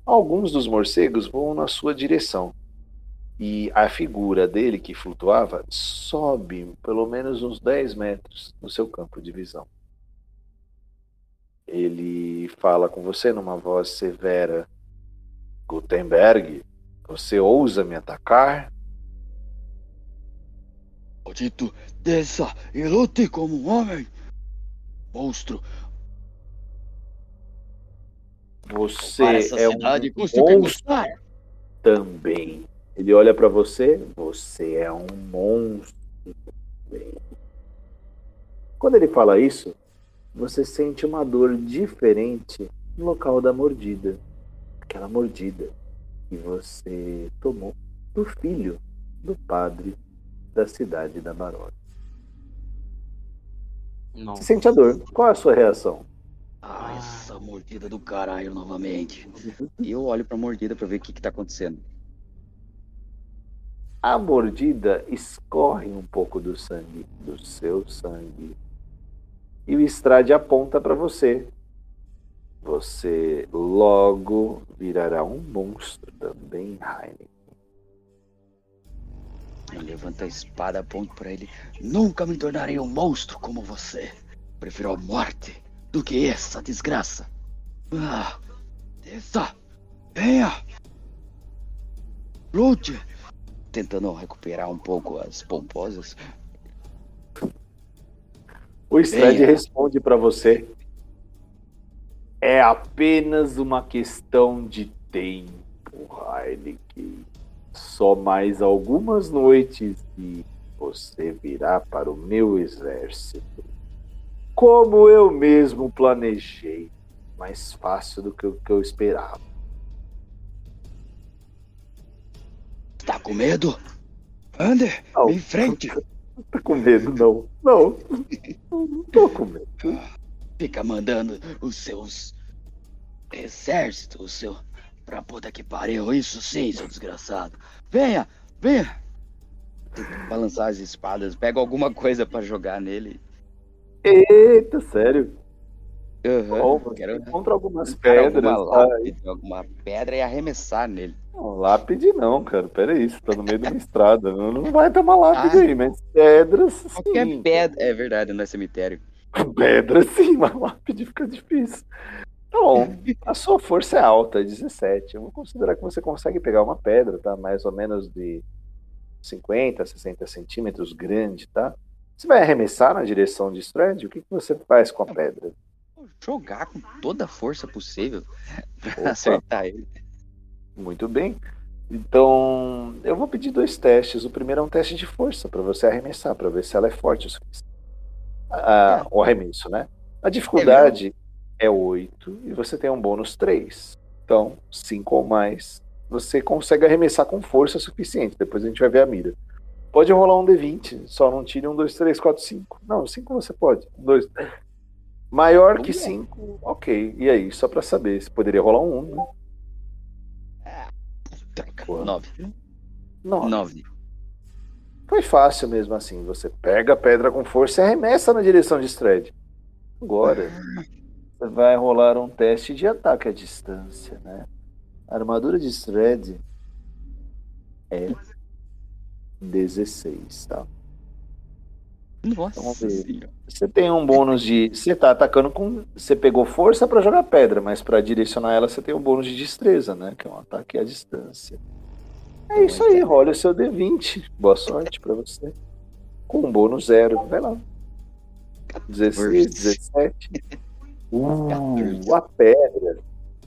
[SPEAKER 2] Alguns dos morcegos voam na sua direção. E a figura dele que flutuava sobe pelo menos uns 10 metros no seu campo de visão. Ele fala com você numa voz severa. Gutenberg, você ousa me atacar?
[SPEAKER 3] Maldito, desça e lute como um homem. Monstro,
[SPEAKER 2] Você
[SPEAKER 3] para
[SPEAKER 2] é um monstro também. Ele olha pra você, você é um monstro. também. Quando ele fala isso, você sente uma dor diferente no local da mordida. Aquela mordida que você tomou do filho do padre da cidade da.
[SPEAKER 4] Não.
[SPEAKER 2] Você sente a dor. Qual é a sua reação?
[SPEAKER 3] Ah, essa mordida do caralho novamente. E eu olho pra mordida pra ver o que que tá acontecendo.
[SPEAKER 2] A mordida escorre um pouco do sangue, do seu sangue. E o Estrade aponta para você. Você logo virará um monstro também, Heineken.
[SPEAKER 3] Eu levanto a espada, aponto pra ele. Nunca me tornarei um monstro como você. Prefiro a morte do que essa desgraça. Ah, desça Venha! Lute! Tentando recuperar um pouco as pomposas.
[SPEAKER 2] O Strad responde pra você. É apenas uma questão de tempo, Heineken. Só mais algumas noites e você virá para o meu exército. Como eu mesmo planejei. Mais fácil do que o que eu esperava.
[SPEAKER 3] Tá com medo? Ande,
[SPEAKER 2] Não.
[SPEAKER 3] em frente.
[SPEAKER 2] Não tá com medo, não. Não. Não tô com medo.
[SPEAKER 3] Fica mandando os seus exércitos, o seu. Pra puta que pariu, isso sim, seu desgraçado. Venha, venha. Balançar as espadas, pega alguma coisa pra jogar nele.
[SPEAKER 2] Eita, sério.
[SPEAKER 3] Aham,
[SPEAKER 2] Bom,
[SPEAKER 3] quero
[SPEAKER 2] encontra algumas pedras.
[SPEAKER 3] alguma
[SPEAKER 2] tá?
[SPEAKER 3] lápide, alguma pedra e arremessar nele.
[SPEAKER 2] Não, lápide não, cara. Pera aí, você tá no meio de uma estrada. Não, vai ter uma lápide
[SPEAKER 3] Ah.
[SPEAKER 2] aí, mas pedras sim.
[SPEAKER 3] Qualquer pedra. É verdade, não é cemitério.
[SPEAKER 2] Pedra sim, mas lápide fica difícil. Tá bom, a sua força é alta, 17. Eu vou considerar que você consegue pegar uma pedra, tá? Mais ou menos de 50, 60 centímetros grande, tá? Você vai arremessar na direção de Strand? O que, que você faz com a pedra?
[SPEAKER 3] Jogar com toda a força possível
[SPEAKER 2] Opa.
[SPEAKER 3] pra acertar ele.
[SPEAKER 2] Muito bem. Então, eu vou pedir dois testes. O primeiro é um teste de força para você arremessar, para ver se ela é forte o suficiente. Ah, o arremesso, né? A dificuldade é 8 e você tem um bônus 3. Então, 5 ou mais, você consegue arremessar com força suficiente. Depois a gente vai ver a mira. Pode rolar um D20, só não tire um 2, 3, 4, 5. Não, 5 você pode. Um, dois. Maior que
[SPEAKER 3] lá.
[SPEAKER 2] 5, ok. E aí, só para saber, se poderia rolar um 1, né? Boa.
[SPEAKER 3] Nove.
[SPEAKER 2] Nove.
[SPEAKER 3] Nove.
[SPEAKER 2] Foi fácil mesmo assim. Você pega a pedra com força e arremessa na direção de Stred. Agora, você vai rolar um teste de ataque à distância, né? A armadura de Stred é 16, tá?
[SPEAKER 3] Nossa senhora.
[SPEAKER 2] Você tem um bônus de. Você tá atacando com. Você pegou força pra jogar pedra, mas pra direcionar ela você tem um bônus de destreza, né? Que é um ataque à distância. É isso aí, rola o seu D20. Boa sorte pra você. Com um bônus zero. Vai lá. 16, 17. Uh, a pedra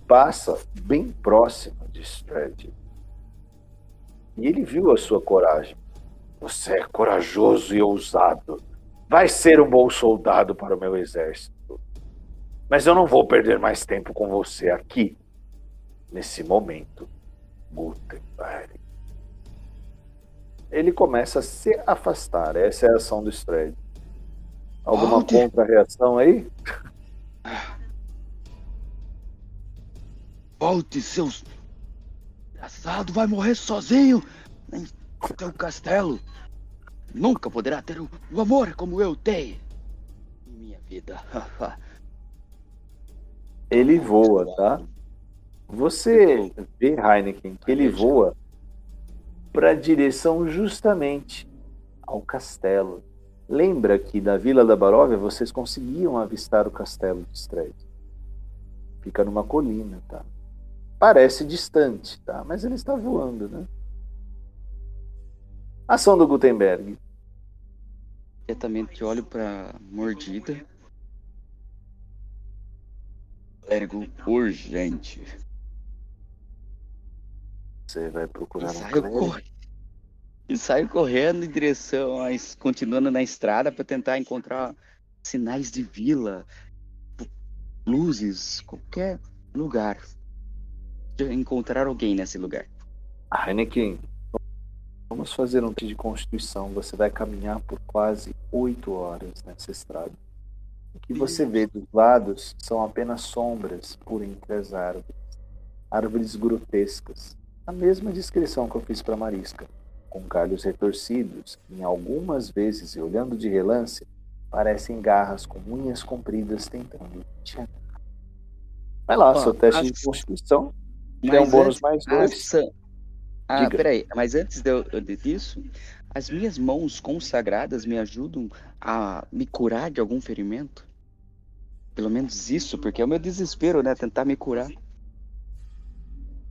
[SPEAKER 2] passa bem próxima de Stred. E ele viu a sua coragem. Você é corajoso e ousado. Vai ser um bom soldado para o meu exército. Mas eu não vou perder mais tempo com você aqui, nesse momento. Gutenberg. Ele começa a se afastar. Essa é a ação do Stred. Alguma contra-reação aí?
[SPEAKER 3] Volte, seus. Engraçado, vai morrer sozinho em teu castelo. Nunca poderá ter o, o amor como eu tenho em minha vida.
[SPEAKER 2] Ele voa, tá? Você vê, Heineken, que ele voa para a direção justamente ao castelo. Lembra que da Vila da Baróvia vocês conseguiam avistar o castelo de Stred. Fica numa colina, tá? Parece distante, tá? Mas ele está voando, né? Ação do Gutenberg.
[SPEAKER 3] Diretamente olho pra mordida. Clérigo urgente.
[SPEAKER 2] Você vai
[SPEAKER 3] E
[SPEAKER 2] procurar um
[SPEAKER 3] saio,
[SPEAKER 2] clérigo.
[SPEAKER 3] cor... e saio correndo em direção, a... continuando na estrada para tentar encontrar sinais de vila, luzes, qualquer lugar. De encontrar alguém nesse lugar.
[SPEAKER 2] Heineken, vamos fazer um teste de constituição. Você vai caminhar por quase oito horas nessa estrada. O que você vê dos lados são apenas sombras por entre as árvores. Árvores grotescas. A mesma descrição que eu fiz para Marisca. Com galhos retorcidos, em algumas vezes, e olhando de relance, parecem garras com unhas compridas tentando te. Vai lá, seu teste de constituição. Tem um bônus mais dois.
[SPEAKER 3] Ação. Ah,
[SPEAKER 2] Diga.
[SPEAKER 3] peraí. Mas antes de eu- de- disso, as minhas mãos consagradas me ajudam a me curar de algum ferimento? Pelo menos isso, porque é o meu desespero, né? Tentar me curar.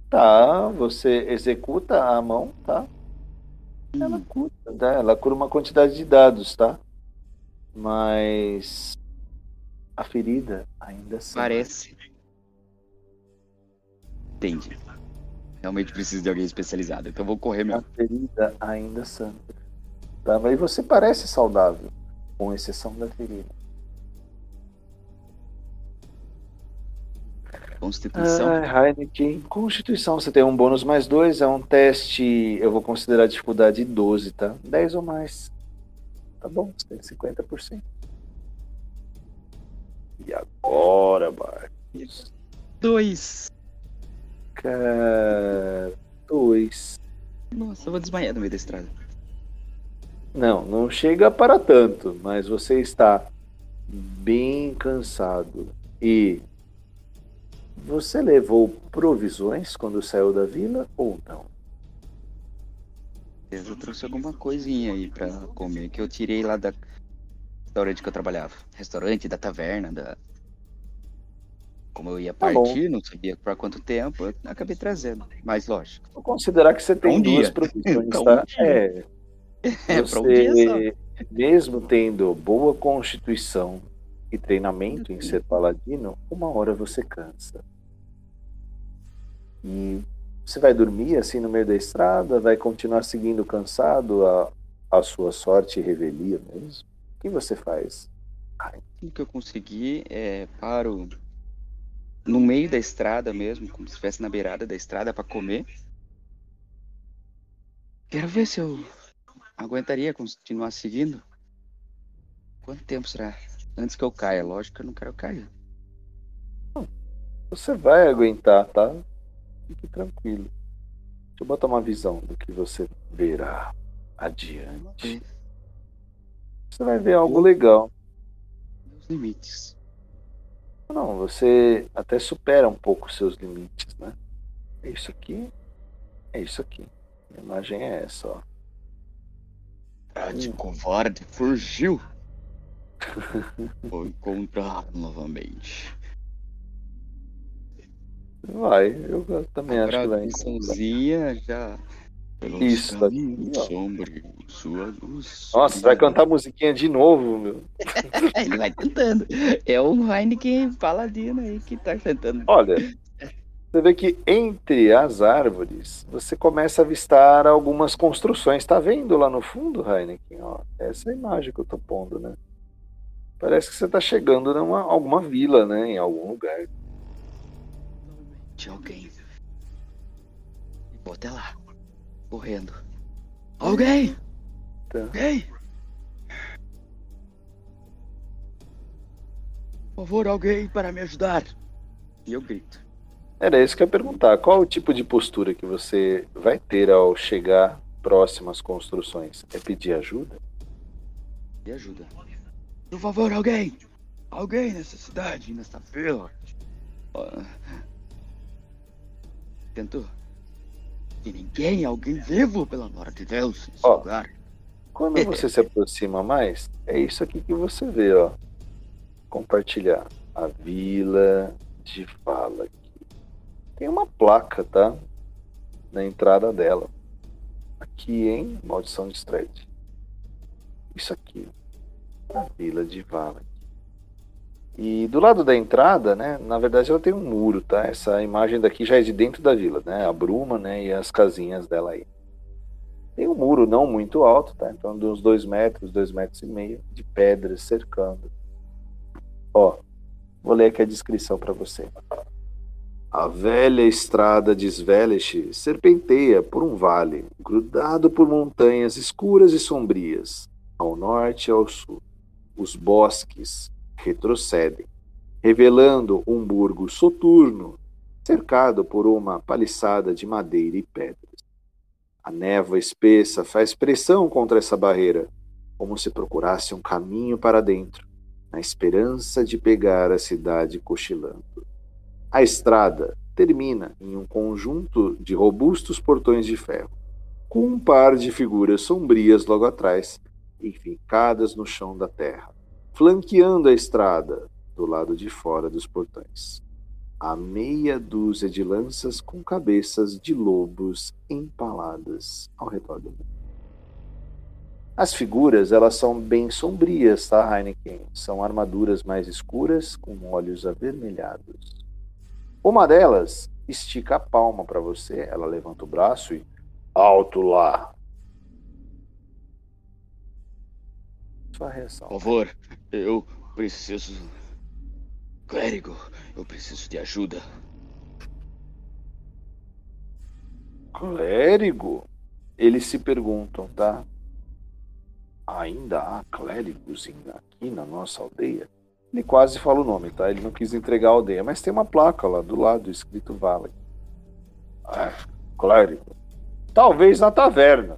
[SPEAKER 2] Tá, você executa a mão, tá? Ela
[SPEAKER 3] Hum,
[SPEAKER 2] cura, tá? Ela cura uma quantidade de dados, tá? Mas a ferida ainda sangra.
[SPEAKER 3] parece. Entendi. Realmente preciso de alguém especializado, então vou correr
[SPEAKER 2] A
[SPEAKER 3] mesmo.
[SPEAKER 2] ferida ainda sangra. Tá? E você parece saudável, com exceção da ferida.
[SPEAKER 3] Constituição.
[SPEAKER 2] Ah, Heineken. Constituição, você tem um bônus mais dois, é um teste, eu vou considerar a dificuldade 12, tá? 10 ou mais. Tá bom, você tem 50%. E agora, Marcos?
[SPEAKER 3] Dois.
[SPEAKER 2] Cara, dois.
[SPEAKER 3] Nossa, eu vou desmaiar no meio da estrada.
[SPEAKER 2] Não, não chega para tanto, mas você está bem cansado. E você levou provisões quando saiu da vila ou não?
[SPEAKER 3] Eu trouxe alguma coisinha aí pra comer que eu tirei lá da restaurante que eu trabalhava. Restaurante, da taverna, da. Como eu ia
[SPEAKER 2] Tá
[SPEAKER 3] partir, não sabia pra quanto tempo, eu acabei trazendo. Mas lógico.
[SPEAKER 2] Vou considerar que você tem
[SPEAKER 3] um
[SPEAKER 2] duas
[SPEAKER 3] dia. um
[SPEAKER 2] tá? É,
[SPEAKER 3] É, pra um dia só.
[SPEAKER 2] você, mesmo tendo boa constituição e treinamento em ser paladino, uma hora você cansa. E você vai dormir assim no meio da estrada, vai continuar seguindo cansado a, a sua sorte e revelia mesmo? O que você faz?
[SPEAKER 3] O que eu consegui é paro no meio da estrada mesmo, como se estivesse na beirada da estrada pra comer. Quero ver se eu aguentaria continuar seguindo. Quanto tempo será? Antes que eu caia, lógico que eu não quero cair.
[SPEAKER 2] Você vai aguentar, tá? Fique tranquilo. Deixa eu botar uma visão do que você verá adiante. Você vai ver algo legal.
[SPEAKER 3] Meus limites.
[SPEAKER 2] Não, você até supera um pouco os seus limites, né? É isso aqui, é isso aqui. A imagem é essa, ó.
[SPEAKER 3] Ah, de covarde, fugiu. Vou encontrar novamente.
[SPEAKER 2] Vai, eu também acho que vai.
[SPEAKER 3] visãozinha já. Pelos
[SPEAKER 2] Isso,
[SPEAKER 3] caminhos
[SPEAKER 2] aqui, ó.
[SPEAKER 3] sombrios, sua luz.
[SPEAKER 2] Nossa, vai cantar a musiquinha de novo, meu.
[SPEAKER 3] Ele vai tentando. É o Heineken Paladino aí que tá tentando.
[SPEAKER 2] Olha, você vê que entre as árvores você começa a avistar algumas construções. Tá vendo lá no fundo, Heineken? Ó, essa é a imagem que eu tô pondo, né? Parece que você tá chegando em alguma vila, né? Em algum lugar.
[SPEAKER 3] De alguém. Vou até lá. Correndo. Alguém!
[SPEAKER 2] Tá.
[SPEAKER 3] Alguém! Por favor, alguém para me ajudar. E eu grito.
[SPEAKER 2] Era isso que eu ia perguntar. Qual o tipo de postura que você vai ter ao chegar próximo às construções? É pedir ajuda?
[SPEAKER 3] E ajuda. Por favor, alguém! Alguém nessa cidade, nessa vila. Ó. Tentou. E ninguém, alguém vivo, pelo amor de Deus, nesse
[SPEAKER 2] Ó.
[SPEAKER 3] lugar.
[SPEAKER 2] Quando você se aproxima mais, é isso aqui que você vê, ó. Compartilhar. A vila de fala aqui. Tem uma placa, tá? Na entrada dela. Aqui em Maldição de Stred. Isso aqui. A vila de Vala. E do lado da entrada, né? Na verdade ela tem um muro, tá? Essa imagem daqui já é de dentro da vila, né? A bruma, né? E as casinhas dela aí. Tem um muro não muito alto, tá? Então de uns dois metros, dois metros e meio de pedras cercando. Ó, vou ler aqui a descrição para você. A velha estrada de Svelish serpenteia por um vale, grudado por montanhas escuras e sombrias, ao norte e ao sul. Os bosques retrocedem, revelando um burgo soturno, cercado por uma paliçada de madeira e pedras. A névoa espessa faz pressão contra essa barreira, como se procurasse um caminho para dentro, na esperança de pegar a cidade cochilando. A estrada termina em um conjunto de robustos portões de ferro, com um par de figuras sombrias logo atrás, enfincadas no chão da terra, flanqueando a estrada do lado de fora dos portões. há meia dúzia de lanças com cabeças de lobos empaladas ao redor do mundo. As figuras, elas são bem sombrias, tá, Heineken? São armaduras mais escuras com olhos avermelhados. Uma delas estica a palma para você, ela levanta o braço e alto lá. Sua reação.
[SPEAKER 3] Por favor, eu preciso. Clérigo, eu preciso de ajuda.
[SPEAKER 2] Clérigo? Eles se perguntam, tá? Ainda há clérigos aqui na nossa aldeia? Ele quase fala o nome, tá? Ele não quis entregar a aldeia, mas tem uma placa lá do lado escrito Valley. É, clérigo. Talvez na taverna.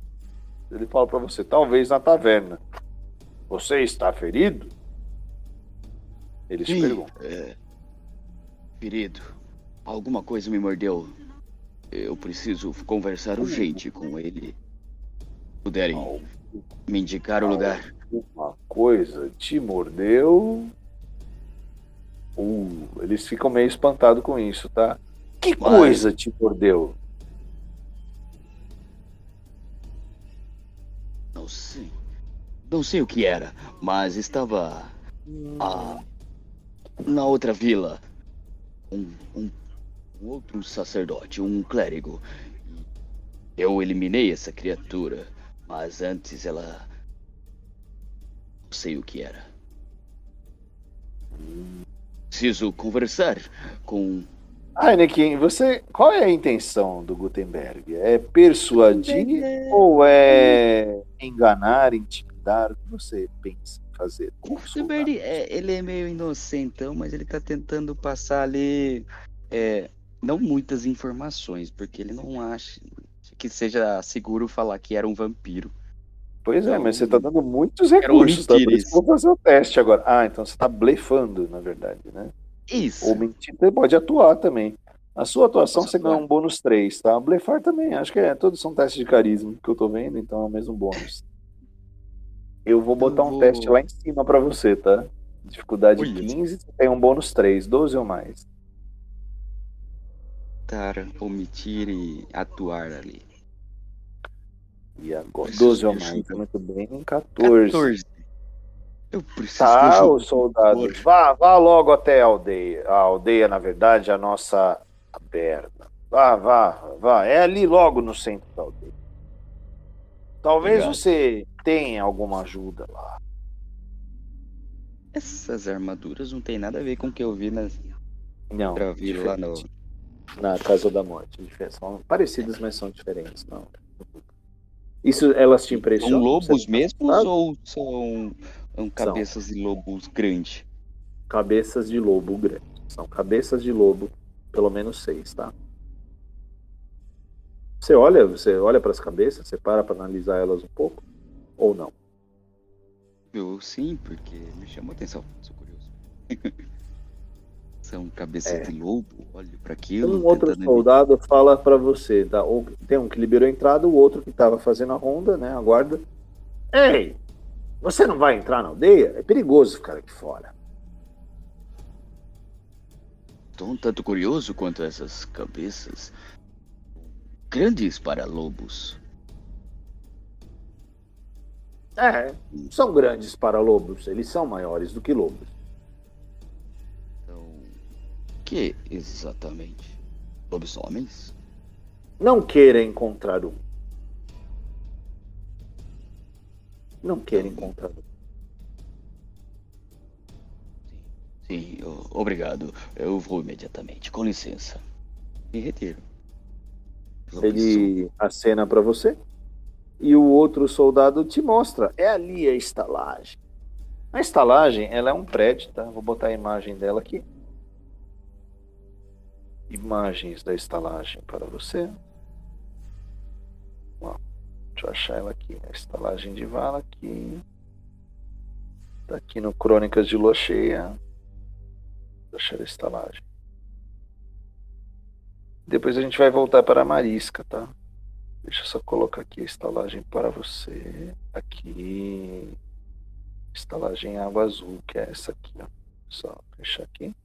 [SPEAKER 2] Ele fala para você, talvez na taverna. Você está ferido? Ele se pergunta.
[SPEAKER 3] É... Ferido. Alguma coisa me mordeu. Eu preciso conversar urgente com ele. Puderem me indicar o lugar.
[SPEAKER 2] Uma coisa te mordeu. Uh, eles ficam meio espantados com isso, tá? Que
[SPEAKER 3] Mas-
[SPEAKER 2] coisa te mordeu?
[SPEAKER 3] Não sei. Não sei o que era, mas estava ah, na outra vila. Um, um, um outro sacerdote, um clérigo. Eu eliminei essa criatura, mas antes ela. Não sei o que era. Preciso conversar com.
[SPEAKER 2] Heineken, você. Qual é a intenção do Gutenberg? É persuadir ou é enganar, intimidar? O que você pensa em fazer?
[SPEAKER 3] O
[SPEAKER 2] como soldado?
[SPEAKER 3] Gutenberg, é, ele é meio inocentão, mas ele tá tentando passar ali é, não muitas informações, porque ele não acha que seja seguro falar que era um vampiro.
[SPEAKER 2] Pois é,
[SPEAKER 3] Então,
[SPEAKER 2] mas você está dando muitos recursos, tá? Por isso vou fazer o teste agora. Ah, então você está blefando, na verdade, né?
[SPEAKER 3] Isso.
[SPEAKER 2] Ou mentir, você pode atuar também. A sua atuação você ganha um bônus 3, tá? Blefar também, acho que é. Todos são testes de carisma que eu tô vendo, então é o mesmo bônus. Eu vou botar um
[SPEAKER 3] vou-
[SPEAKER 2] teste lá em cima pra você, tá? Dificuldade
[SPEAKER 3] Olha.
[SPEAKER 2] 15, você tem um bônus 3, 12 ou mais.
[SPEAKER 3] Tentar omitir e atuar ali.
[SPEAKER 2] E agora,
[SPEAKER 3] Preciso
[SPEAKER 2] 12 ou
[SPEAKER 3] de
[SPEAKER 2] mais,
[SPEAKER 3] ajuda.
[SPEAKER 2] muito bem. 14.
[SPEAKER 3] Eu preciso de
[SPEAKER 2] Tá,
[SPEAKER 3] por
[SPEAKER 2] soldado, vá, vá logo até a aldeia. A aldeia, na verdade, é a nossa taberna. Vá, vá, vá. É ali logo no centro da aldeia. Talvez
[SPEAKER 3] Obrigado.
[SPEAKER 2] você tenha alguma ajuda lá.
[SPEAKER 3] Essas armaduras não tem nada a ver com o que eu vi na
[SPEAKER 2] Não,
[SPEAKER 3] vila lá no.
[SPEAKER 2] na Casa da Morte. diferente. São parecidas, mas são diferentes. Não. Isso, elas te
[SPEAKER 3] São
[SPEAKER 2] impressionam?
[SPEAKER 3] lobos
[SPEAKER 2] Você-
[SPEAKER 3] mesmos
[SPEAKER 2] sabe?
[SPEAKER 3] ou são, são cabeças de lobos grandes?
[SPEAKER 2] Cabeças de lobo grande. São cabeças de lobo, pelo menos seis, tá? Você olha, você olha para as cabeças, você para para analisar elas um pouco ou não?
[SPEAKER 3] Eu sim, porque me chamou a atenção, sou curioso. São cabeças
[SPEAKER 2] É.
[SPEAKER 3] de lobo, olho para aquilo.
[SPEAKER 2] Um outro soldado fala para você, tá? Tem um que liberou a entrada, o outro que estava fazendo a ronda, né? A guarda. Ei, você não vai entrar na aldeia? É perigoso ficar aqui fora.
[SPEAKER 3] Estou um tanto curioso quanto essas cabeças grandes para lobos.
[SPEAKER 2] É, são grandes para lobos, eles são maiores do que lobos.
[SPEAKER 3] Então, que exatamente? Lobisomens?
[SPEAKER 2] Não queira encontrar um. Não queira encontrar um.
[SPEAKER 3] Sim, o- obrigado. Eu vou imediatamente. Com licença. Me retiro.
[SPEAKER 2] Ele acena para você e o outro soldado te mostra. É ali a estalagem. A estalagem, ela é um prédio, tá? Vou botar a imagem dela aqui. Imagens da estalagem para você. Ó, deixa eu achar ela aqui. A estalagem de Vala aqui. Tá aqui no Crônicas de Lua Cheia. Eu achar a estalagem. Depois a gente vai voltar para a Marisca, tá? Deixa eu só colocar aqui a estalagem para você. Aqui. Estalagem água azul, que é essa aqui, ó. Só fechar aqui.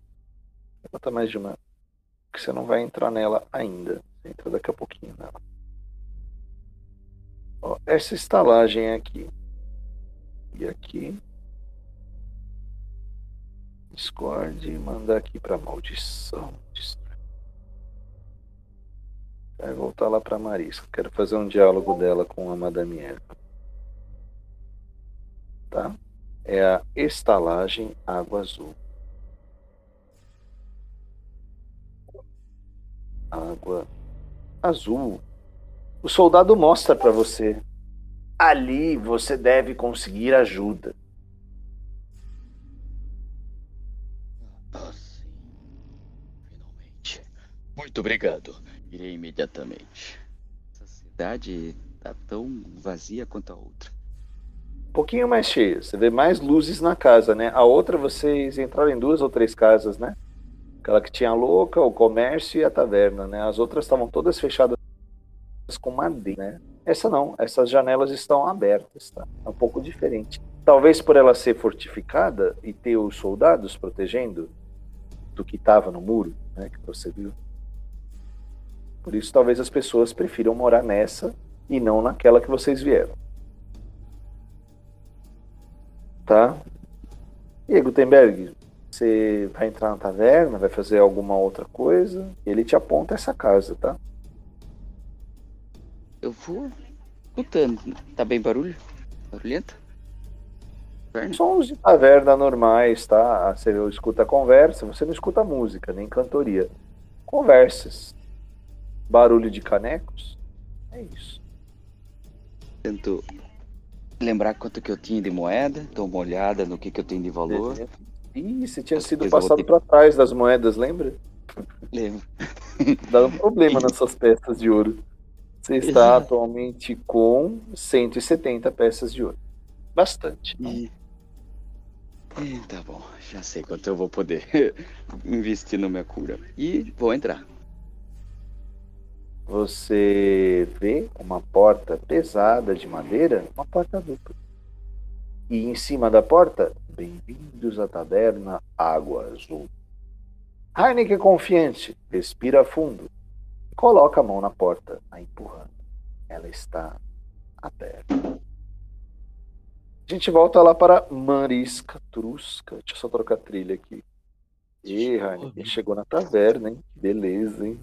[SPEAKER 2] Vou botar mais de uma que você não vai entrar nela ainda. Entra daqui a pouquinho nela. Ó, essa estalagem aqui. E aqui. Discord mandar aqui pra maldição. Vai voltar lá pra Marisca. Quero fazer um diálogo dela com a Madame Eva. Tá? É a estalagem Água Azul. Água Azul. O soldado mostra para você. Ali você deve conseguir ajuda.
[SPEAKER 3] Ah. Muito obrigado. Irei imediatamente. Essa cidade tá tão vazia quanto a outra.
[SPEAKER 2] Um pouquinho mais cheia. Você vê mais luzes na casa, né? A outra vocês entraram em duas ou três casas, né? Aquela que tinha a louca, o comércio e a taverna, né? As outras estavam todas fechadas com madeira, né? Essa não, essas janelas estão abertas, tá? É um pouco diferente. Talvez por ela ser fortificada e ter os soldados protegendo do que estava no muro, né? Que você viu. Por isso, talvez as pessoas prefiram morar nessa e não naquela que vocês vieram. Tá? E aí, Gutenberg, você vai entrar na taverna, vai fazer alguma outra coisa, ele te aponta essa casa, tá?
[SPEAKER 3] Eu vou escutando. Tá bem barulho? Barulhento? Taverna?
[SPEAKER 2] Sons de taverna normais, tá? Você escuta a conversa, você não escuta música, nem cantoria. Conversas. Barulho de canecos. É isso.
[SPEAKER 3] Tento lembrar quanto que eu tinha de moeda, dou uma olhada no que, que eu tenho de valor.
[SPEAKER 2] Ih, você tinha sido passado
[SPEAKER 3] ter-
[SPEAKER 2] para trás das moedas, lembra?
[SPEAKER 3] Lembro.
[SPEAKER 2] Dá um problema nessas peças de ouro. Você está atualmente com 170 peças de ouro. Bastante.
[SPEAKER 3] E... e tá bom, já sei quanto eu vou poder investir na minha cura. E vou entrar.
[SPEAKER 2] Você vê uma porta pesada de madeira, uma porta dupla. E em cima da porta, bem-vindos à taberna Água Azul. Heineken confiante, respira fundo. e Coloca a mão na porta, a empurrando. Ela está aberta. A gente volta lá para Marisca Trusca. Deixa eu só trocar a trilha aqui. E Heineken chegou na taverna, hein? Que Beleza, hein?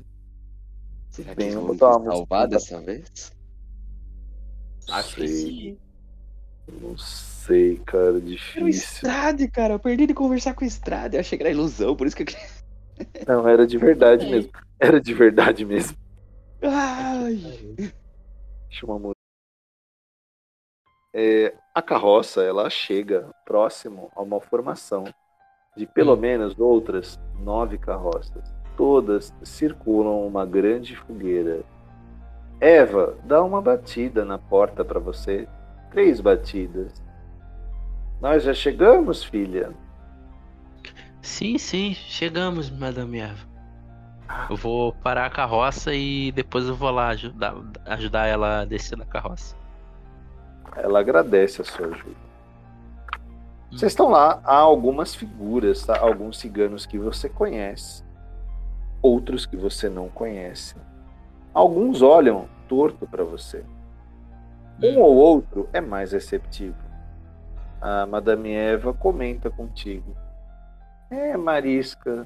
[SPEAKER 3] Será
[SPEAKER 2] Bem,
[SPEAKER 3] que
[SPEAKER 2] vou
[SPEAKER 3] vão
[SPEAKER 2] botar uma
[SPEAKER 3] salvar
[SPEAKER 2] música.
[SPEAKER 3] dessa vez?
[SPEAKER 4] Acho que sim.
[SPEAKER 2] Não sei, cara,
[SPEAKER 3] Era o
[SPEAKER 2] difícil.
[SPEAKER 3] Estrade, cara. Eu perdi de conversar com o Estrade. Eu achei que era ilusão, por isso que eu queria.
[SPEAKER 2] Não, era de verdade mesmo. Era de verdade mesmo.
[SPEAKER 3] Ai!
[SPEAKER 2] Deixa uma música. É, a carroça, ela chega próximo a uma formação de pelo menos outras nove carroças. Todas circulam uma grande fogueira. Eva, dá uma batida na porta para você. Três batidas. Nós já chegamos, filha.
[SPEAKER 4] Sim, sim, chegamos, Madame Eva. Eu vou parar a carroça e depois eu vou lá ajudar, ajudar ela a descer da carroça.
[SPEAKER 2] Ela agradece a sua ajuda. Vocês estão lá, há algumas figuras, tá? alguns ciganos que você conhece, outros que você não conhece. Alguns olham torto para você. Um ou outro é mais receptivo. A Madame Eva comenta contigo. É, Marisca,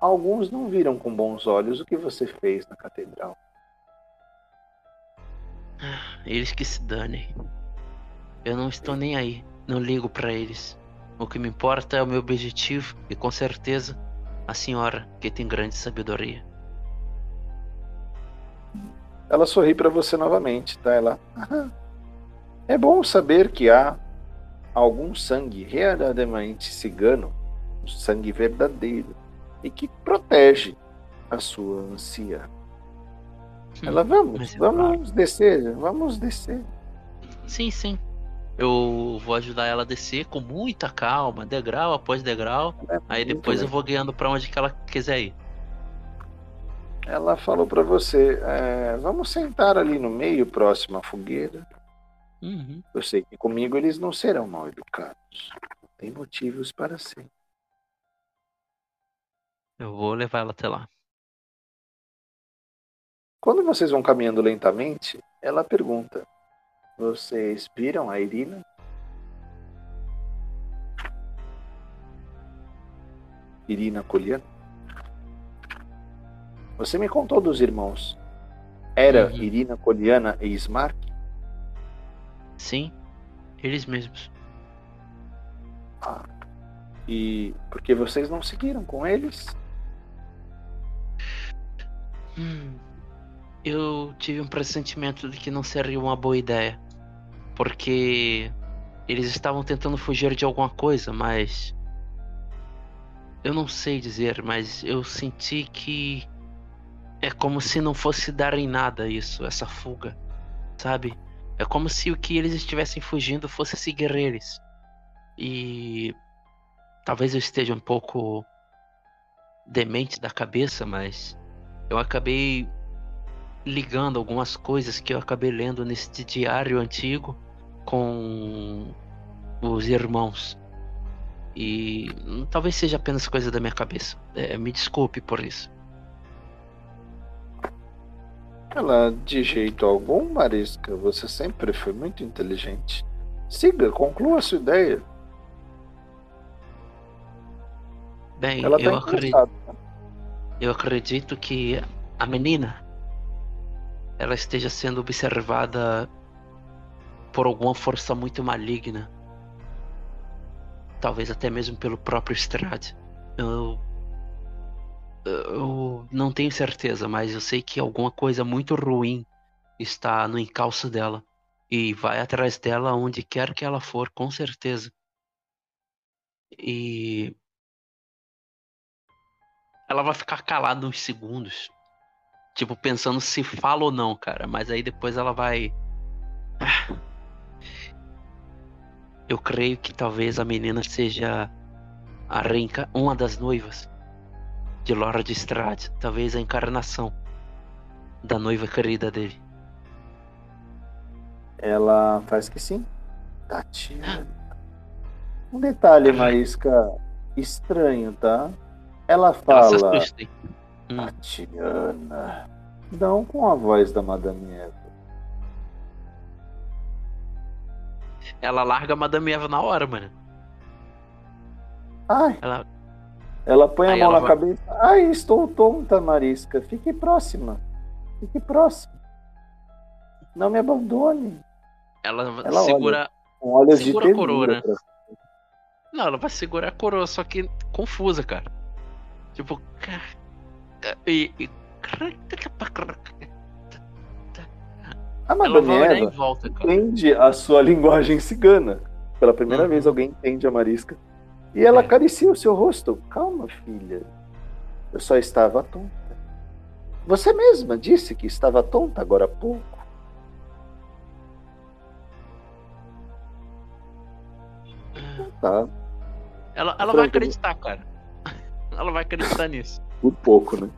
[SPEAKER 2] alguns não viram com bons olhos o que você fez na catedral.
[SPEAKER 4] Eles que se danem. Eu não estou nem aí. Não ligo pra eles. O que me importa é o meu objetivo e com certeza a senhora que tem grande sabedoria.
[SPEAKER 2] Ela sorri para você novamente, tá? Ela. "Aham. É bom saber que há algum sangue verdadeiramente cigano, um sangue verdadeiro, e que protege a sua anciã. Ela, vamos,
[SPEAKER 4] é
[SPEAKER 2] vamos descer, vamos descer.
[SPEAKER 4] Sim, sim. Eu vou ajudar ela a descer com muita calma, degrau após degrau.
[SPEAKER 2] É
[SPEAKER 4] Aí depois eu
[SPEAKER 2] legal.
[SPEAKER 4] vou guiando pra onde que ela quiser ir.
[SPEAKER 2] Ela falou para você, é, vamos sentar ali no meio, próximo à fogueira.
[SPEAKER 4] Uhum.
[SPEAKER 2] Eu sei que comigo eles não serão mal educados. Tem motivos para ser.
[SPEAKER 4] Eu vou levar ela até lá.
[SPEAKER 2] Quando vocês vão caminhando lentamente, ela pergunta: Vocês viram a Irina? Irina Coliana? Você me contou dos irmãos. Era
[SPEAKER 4] Uhum.
[SPEAKER 2] Irina Coliana e Ismark?
[SPEAKER 4] Sim, eles mesmos.
[SPEAKER 2] E por que vocês não seguiram com eles?
[SPEAKER 4] Hum, eu tive um pressentimento de que não seria uma boa ideia. Porque eles estavam tentando fugir de alguma coisa, mas. Eu não sei dizer, mas eu senti que. É como se não fosse dar em nada isso, essa fuga. Sabe? É como se o que eles estivessem fugindo fosse seguir eles. E. Talvez eu esteja um pouco. demente da cabeça, mas eu acabei ligando algumas coisas que eu acabei lendo neste diário antigo com os irmãos. E talvez seja apenas coisa da minha cabeça. É, me desculpe por isso.
[SPEAKER 2] Ela, de jeito algum, Marisca, você sempre foi muito inteligente. Siga, conclua a sua ideia.
[SPEAKER 4] Bem,
[SPEAKER 2] Ela tá
[SPEAKER 4] eu, acredito,
[SPEAKER 2] interessada.
[SPEAKER 4] eu acredito que a menina ela esteja sendo observada por alguma força muito maligna. Talvez até mesmo pelo próprio Strade. Eu eu não tenho certeza, mas eu sei que alguma coisa muito ruim está no encalço dela e vai atrás dela onde quer que ela for, com certeza. E ela vai ficar calada uns segundos, tipo pensando se fala ou não, cara, mas aí depois ela vai. Eu creio que talvez a menina seja a reenca... uma das noivas de Lord Strade, talvez a encarnação da noiva querida dele.
[SPEAKER 2] Ela faz que sim. Tatiana. Um detalhe, Marisca, estranho, tá? Ela fala?
[SPEAKER 4] Hum.
[SPEAKER 2] Tatiana. Não com a voz da Madame Eva.
[SPEAKER 4] Ela larga a Madame Eva na hora, mano.
[SPEAKER 2] Ai,
[SPEAKER 4] Ela
[SPEAKER 2] ela põe a
[SPEAKER 4] Aí
[SPEAKER 2] mão
[SPEAKER 4] ela
[SPEAKER 2] na
[SPEAKER 4] vai-
[SPEAKER 2] cabeça. Ai, estou tonta, Marisca. Fique próxima. Fique próxima. Não me abandone.
[SPEAKER 4] ela,
[SPEAKER 2] Ela
[SPEAKER 4] segura.
[SPEAKER 2] De
[SPEAKER 4] Segura a coroa, né?
[SPEAKER 2] pra-
[SPEAKER 4] Não, ela vai segurar a coroa, só que confusa, cara. Tipo. E. e...
[SPEAKER 2] A
[SPEAKER 4] Ela
[SPEAKER 2] Madame
[SPEAKER 4] vai olhar em
[SPEAKER 2] Eva
[SPEAKER 4] volta, cara.
[SPEAKER 2] entende a sua linguagem cigana. Pela primeira
[SPEAKER 4] Uhum.
[SPEAKER 2] vez alguém entende a Marisca. E ela
[SPEAKER 4] É.
[SPEAKER 2] acaricia o seu rosto. Calma, filha. Eu só estava tonta. Você mesma disse que estava tonta agora há pouco. Tá,
[SPEAKER 4] Ela, ela vai
[SPEAKER 2] Tranquilo.
[SPEAKER 4] acreditar, cara. Ela vai acreditar nisso.
[SPEAKER 2] por pouco, né?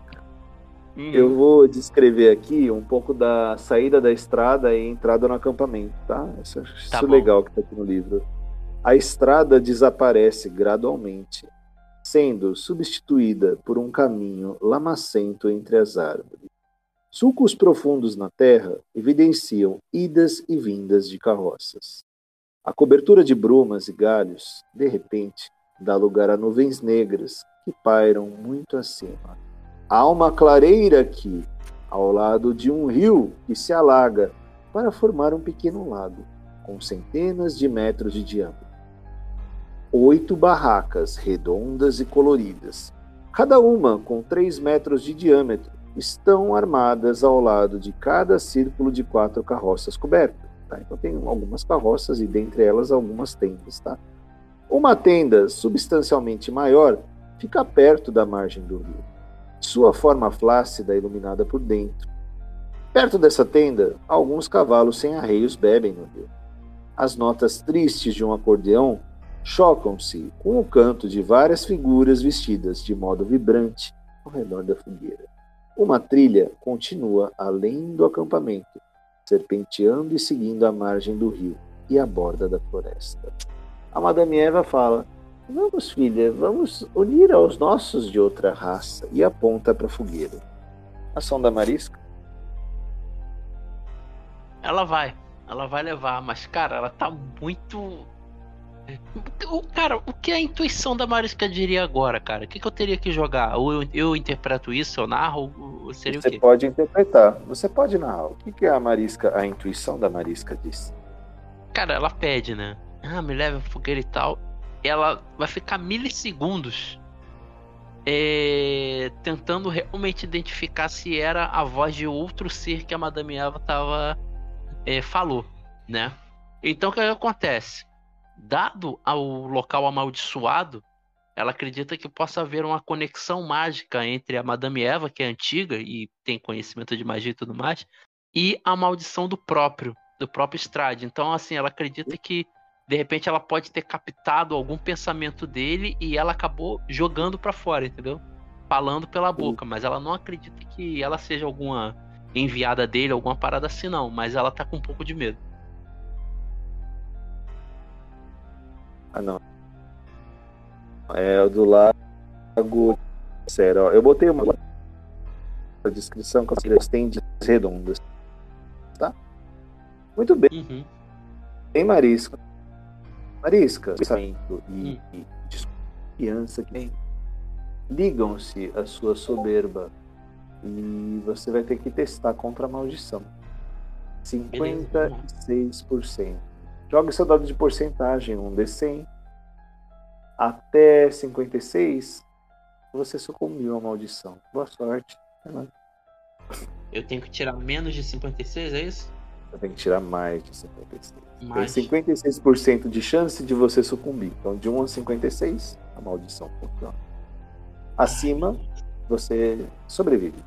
[SPEAKER 4] Hum.
[SPEAKER 2] Eu vou descrever aqui um pouco da saída da estrada e entrada no acampamento, tá? Isso,
[SPEAKER 4] Tá
[SPEAKER 2] é legal que tá aqui no livro. A estrada desaparece gradualmente, sendo substituída por um caminho lamacento entre as árvores. Sulcos profundos na terra evidenciam idas e vindas de carroças. A cobertura de brumas e galhos, de repente, dá lugar a nuvens negras que pairam muito acima. Há uma clareira aqui, ao lado de um rio que se alaga para formar um pequeno lago, com centenas de metros de diâmetro. Oito barracas redondas e coloridas, cada uma com três metros de diâmetro, estão armadas ao lado de cada círculo de quatro carroças cobertas. tá? Então tem algumas carroças e dentre elas algumas tendas. Tá? Uma tenda substancialmente maior fica perto da margem do rio sua forma flácida iluminada por dentro. Perto dessa tenda, alguns cavalos sem arreios bebem no rio. As notas tristes de um acordeão chocam-se com o canto de várias figuras vestidas de modo vibrante ao redor da fogueira. Uma trilha continua além do acampamento, serpenteando e seguindo a margem do rio e a borda da floresta. A Madame Eva fala: Vamos, filha, vamos unir aos nossos de outra raça. E aponta para a fogueira. Ação da Marisca.
[SPEAKER 4] ela vai. Ela vai levar, mas, cara, ela tá muito. O, cara, o que a intuição da Marisca diria agora, cara? O que, que eu teria que jogar? Ou eu, eu interpreto isso, eu narro? Ou seria
[SPEAKER 2] Você
[SPEAKER 4] o quê?
[SPEAKER 2] pode interpretar. Você pode narrar. O que, que a Marisca, a intuição da Marisca diz?
[SPEAKER 4] Cara, ela pede, né? Ah, me leva fogueira e tal. Ela vai ficar milissegundos é, tentando realmente identificar se era a voz de outro ser que a Madame Eva tava, é, falou, né? Então o que, acontece? Dado ao local amaldiçoado, ela acredita que possa haver uma conexão mágica entre a Madame Eva, que é antiga e tem conhecimento de magia e tudo mais, e a maldição do próprio, do próprio Strade. Então, assim, ela acredita que de repente ela pode ter captado algum pensamento dele e ela acabou jogando pra fora, entendeu? Falando pela boca, mas ela não acredita que ela seja alguma enviada dele, alguma parada assim, não. Mas ela tá com um pouco de medo.
[SPEAKER 2] Ah, não. É o do lago. Sério, ó. Eu botei uma descrição com as tendinhas redondas. Tá? Muito bem,
[SPEAKER 4] Uhum.
[SPEAKER 2] Tem Marisca. Marisca, pensamento
[SPEAKER 4] Hum.
[SPEAKER 2] e, e desconfiança que tem. Ligam-se à sua soberba e você vai ter que testar contra a maldição. 56%. Jogue seu dado de porcentagem, um D100. Até 56, você sucumbiu à maldição. Boa sorte.
[SPEAKER 4] Eu tenho que tirar menos de 56, é isso?
[SPEAKER 2] Você tem que tirar mais de 56.
[SPEAKER 4] Mais.
[SPEAKER 2] Tem 56% de chance de você sucumbir. Então, de 1 a 56, a maldição funciona. Acima, você sobrevive.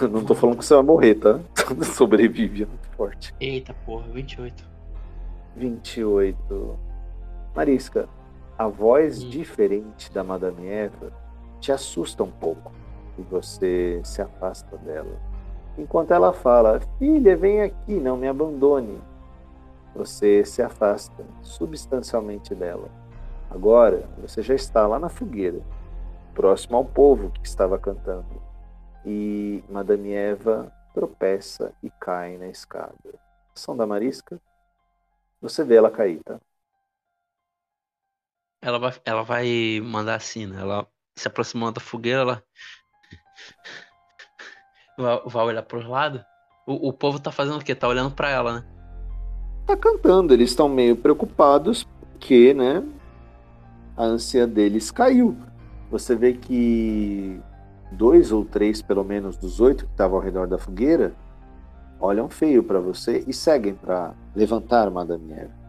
[SPEAKER 2] Eu não tô falando que você vai morrer, tá? Sobrevive, é muito forte.
[SPEAKER 4] Eita porra, 28.
[SPEAKER 2] 28. Marisca, a voz
[SPEAKER 4] Hum.
[SPEAKER 2] diferente da Madame Eva te assusta um pouco e você se afasta dela. Enquanto ela fala, filha, vem aqui, não me abandone. Você se afasta substancialmente dela. Agora, você já está lá na fogueira, próximo ao povo que estava cantando. E Madame Eva tropeça e cai na escada. Ação da Marisca, você vê ela cair, tá?
[SPEAKER 4] Ela vai, ela vai mandar assim, né? Ela se aproximando da fogueira, ela vai, vai olhar pros lados. O, o povo tá fazendo o quê? Tá olhando pra ela, né?
[SPEAKER 2] tá cantando. Eles estão meio preocupados porque, né, a ânsia deles caiu. Você vê que dois ou três, pelo menos, dos oito que estavam ao redor da fogueira olham feio para você e seguem para levantar Madame Eva.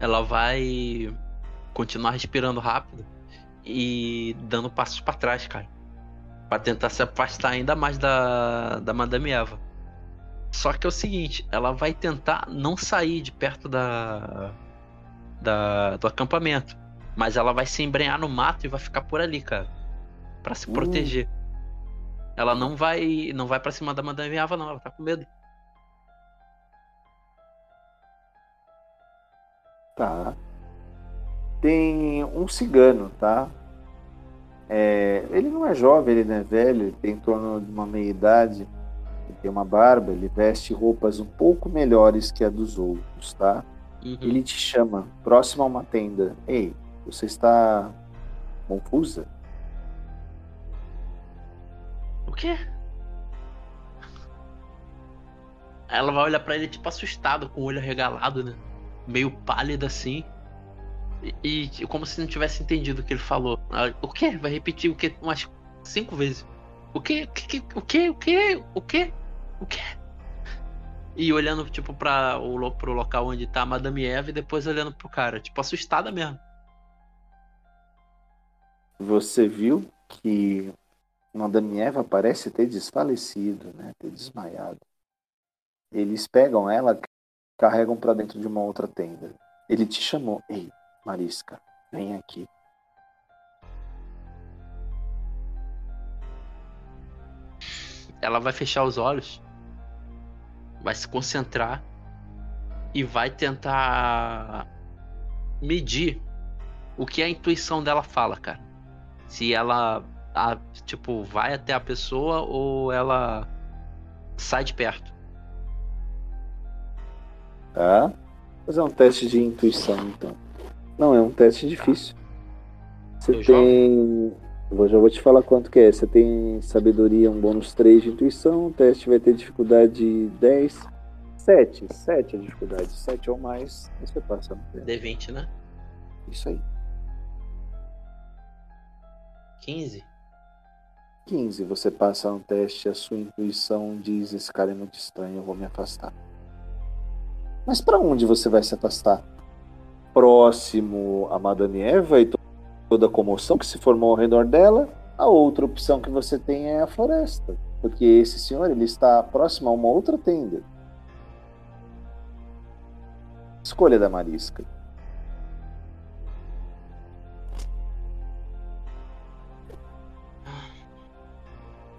[SPEAKER 4] Ela vai continuar respirando rápido e dando passos pra trás, cara. Pra tentar se afastar ainda mais da, da Madame Eva. Só que é o seguinte, ela vai tentar não sair de perto da, da do acampamento. Mas ela vai se embrenhar no mato e vai ficar por ali, cara. Pra se
[SPEAKER 2] Uh.
[SPEAKER 4] proteger. Ela não vai não vai para cima da Madame Eva, não. Ela tá com medo.
[SPEAKER 2] Tá. Tem um cigano, tá? É, ele não é jovem, ele não é velho, ele tem em torno de uma meia idade, ele tem uma barba, ele veste roupas um pouco melhores que a dos outros, tá?
[SPEAKER 4] Uhum.
[SPEAKER 2] Ele te chama, próximo a uma tenda. Ei, você está confusa?
[SPEAKER 4] O quê? Ela vai olhar pra ele tipo assustado, com o olho arregalado, né? Meio pálida assim. E, e como se não tivesse entendido o que ele falou. Ela, O quê? Vai repetir o quê? Umas cinco vezes. O quê? O quê? O quê? O quê? O quê? O quê? E olhando, tipo, pra, o, pro local onde tá a Madame Eva e depois olhando pro cara, tipo, assustada mesmo.
[SPEAKER 2] Você viu que Madame Eva parece ter desfalecido, né? Ter desmaiado. Eles pegam ela, carregam para dentro de uma outra tenda. Ele te chamou. Ei, Marisca, vem aqui.
[SPEAKER 4] ela vai fechar os olhos, vai se concentrar e vai tentar medir o que a intuição dela fala, cara. Se ela a, tipo, vai até a pessoa ou ela sai de perto?
[SPEAKER 2] Tá? Vou fazer um teste de intuição então. Não, é um teste difícil. Você
[SPEAKER 4] Eu
[SPEAKER 2] tem. Eu já vou te falar quanto que é. Você tem sabedoria, um bônus 3 de intuição. O teste vai ter dificuldade 10. 7. 7 a dificuldade. 7 ou mais. Você passa no teste.
[SPEAKER 4] D20, né?
[SPEAKER 2] Isso aí.
[SPEAKER 4] 15?
[SPEAKER 2] 15. Você passa um teste, a sua intuição diz: esse cara é muito estranho, eu vou me afastar. Mas para onde você vai se afastar? Próximo a Madame Eva e to- toda a comoção que se formou ao redor dela? A outra opção que você tem é a floresta. Porque esse senhor ele está próximo a uma outra tenda. Escolha da Marisca.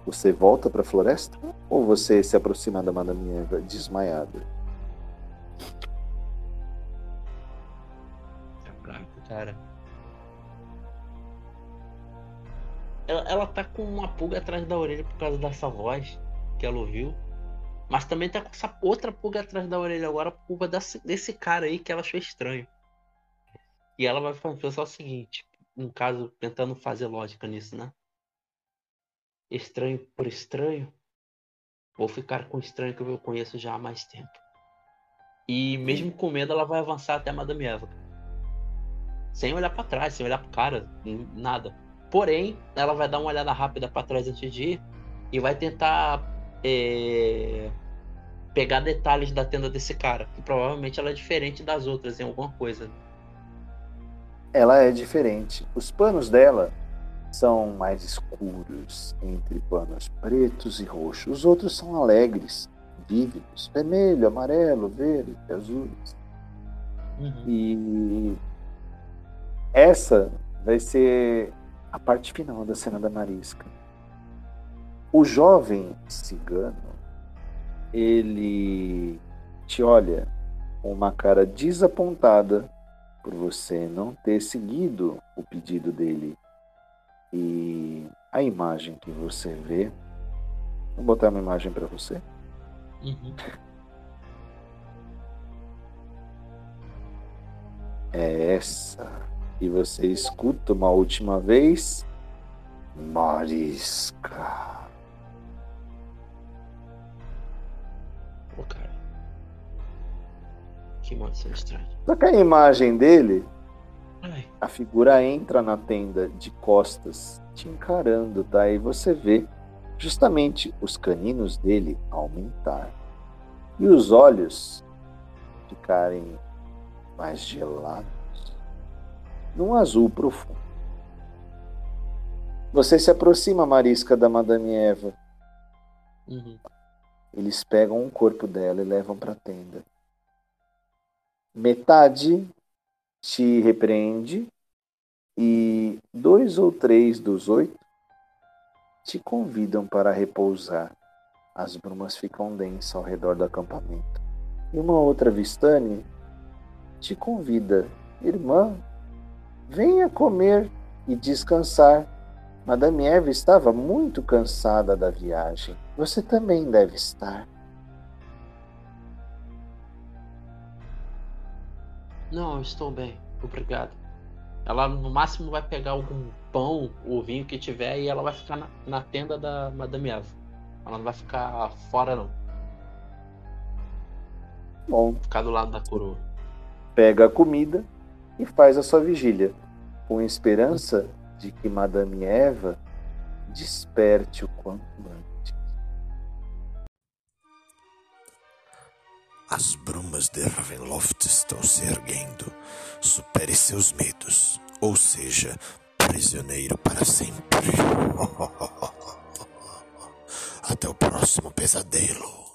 [SPEAKER 2] Você volta para a floresta? Ou você se aproxima da Madame Eva desmaiada?
[SPEAKER 4] Cara. Ela, ela tá com uma pulga atrás da orelha por causa dessa voz que ela ouviu. Mas também tá com essa outra pulga atrás da orelha agora por culpa desse, desse cara aí que ela achou estranho. E ela vai pensar o seguinte, no caso, tentando fazer lógica nisso, né? Estranho por estranho. Vou ficar com o estranho que eu conheço já há mais tempo. E mesmo com medo, ela vai avançar até a Madame Eva. Sem olhar pra trás, sem olhar pro cara, nada. Porém, ela vai dar uma olhada rápida pra trás antes de ir e vai tentar é, pegar detalhes da tenda desse cara, que provavelmente ela é diferente das outras em alguma coisa.
[SPEAKER 2] ela é diferente. Os panos dela são mais escuros, entre panos pretos e roxos. Os outros são alegres, vívidos, vermelho, amarelo, verde, azuis. E essa vai ser a parte final da cena da Marisca. O jovem cigano, ele te olha com uma cara desapontada por você não ter seguido o pedido dele. E a imagem que você vê. Vou botar uma imagem para você.
[SPEAKER 4] Uhum.
[SPEAKER 2] É essa. E você escuta uma última vez. Marisca.
[SPEAKER 4] Pô, cara. Que maldição estranha.
[SPEAKER 2] Só que a imagem dele,
[SPEAKER 4] Ai,
[SPEAKER 2] a figura entra na tenda de costas, te encarando, tá? E você vê justamente os caninos dele aumentar. E os olhos ficarem mais gelados, num azul profundo. Você se aproxima, Marisca, da Madame Eva.
[SPEAKER 4] uhum.
[SPEAKER 2] Eles pegam o corpo dela e levam para a tenda. Metade te repreende e dois ou três dos oito te convidam para repousar. As brumas ficam densas ao redor do acampamento. E uma outra Vistane te convida, irmã, venha comer e descansar. Madame Eva estava muito cansada da viagem. Você também deve estar.
[SPEAKER 4] Não, estou bem. Obrigado. Ela no máximo vai pegar algum pão ou vinho que tiver e ela vai ficar na, na tenda da Madame Eva. Ela não vai ficar fora não.
[SPEAKER 2] Bom,
[SPEAKER 4] Ficar do lado da coroa.
[SPEAKER 2] pega a comida e faz a sua vigília, com esperança de que Madame Eva desperte o quanto antes.
[SPEAKER 5] As brumas de Ravenloft estão se erguendo. Supere seus medos, ou seja, prisioneiro para sempre. Até o próximo pesadelo.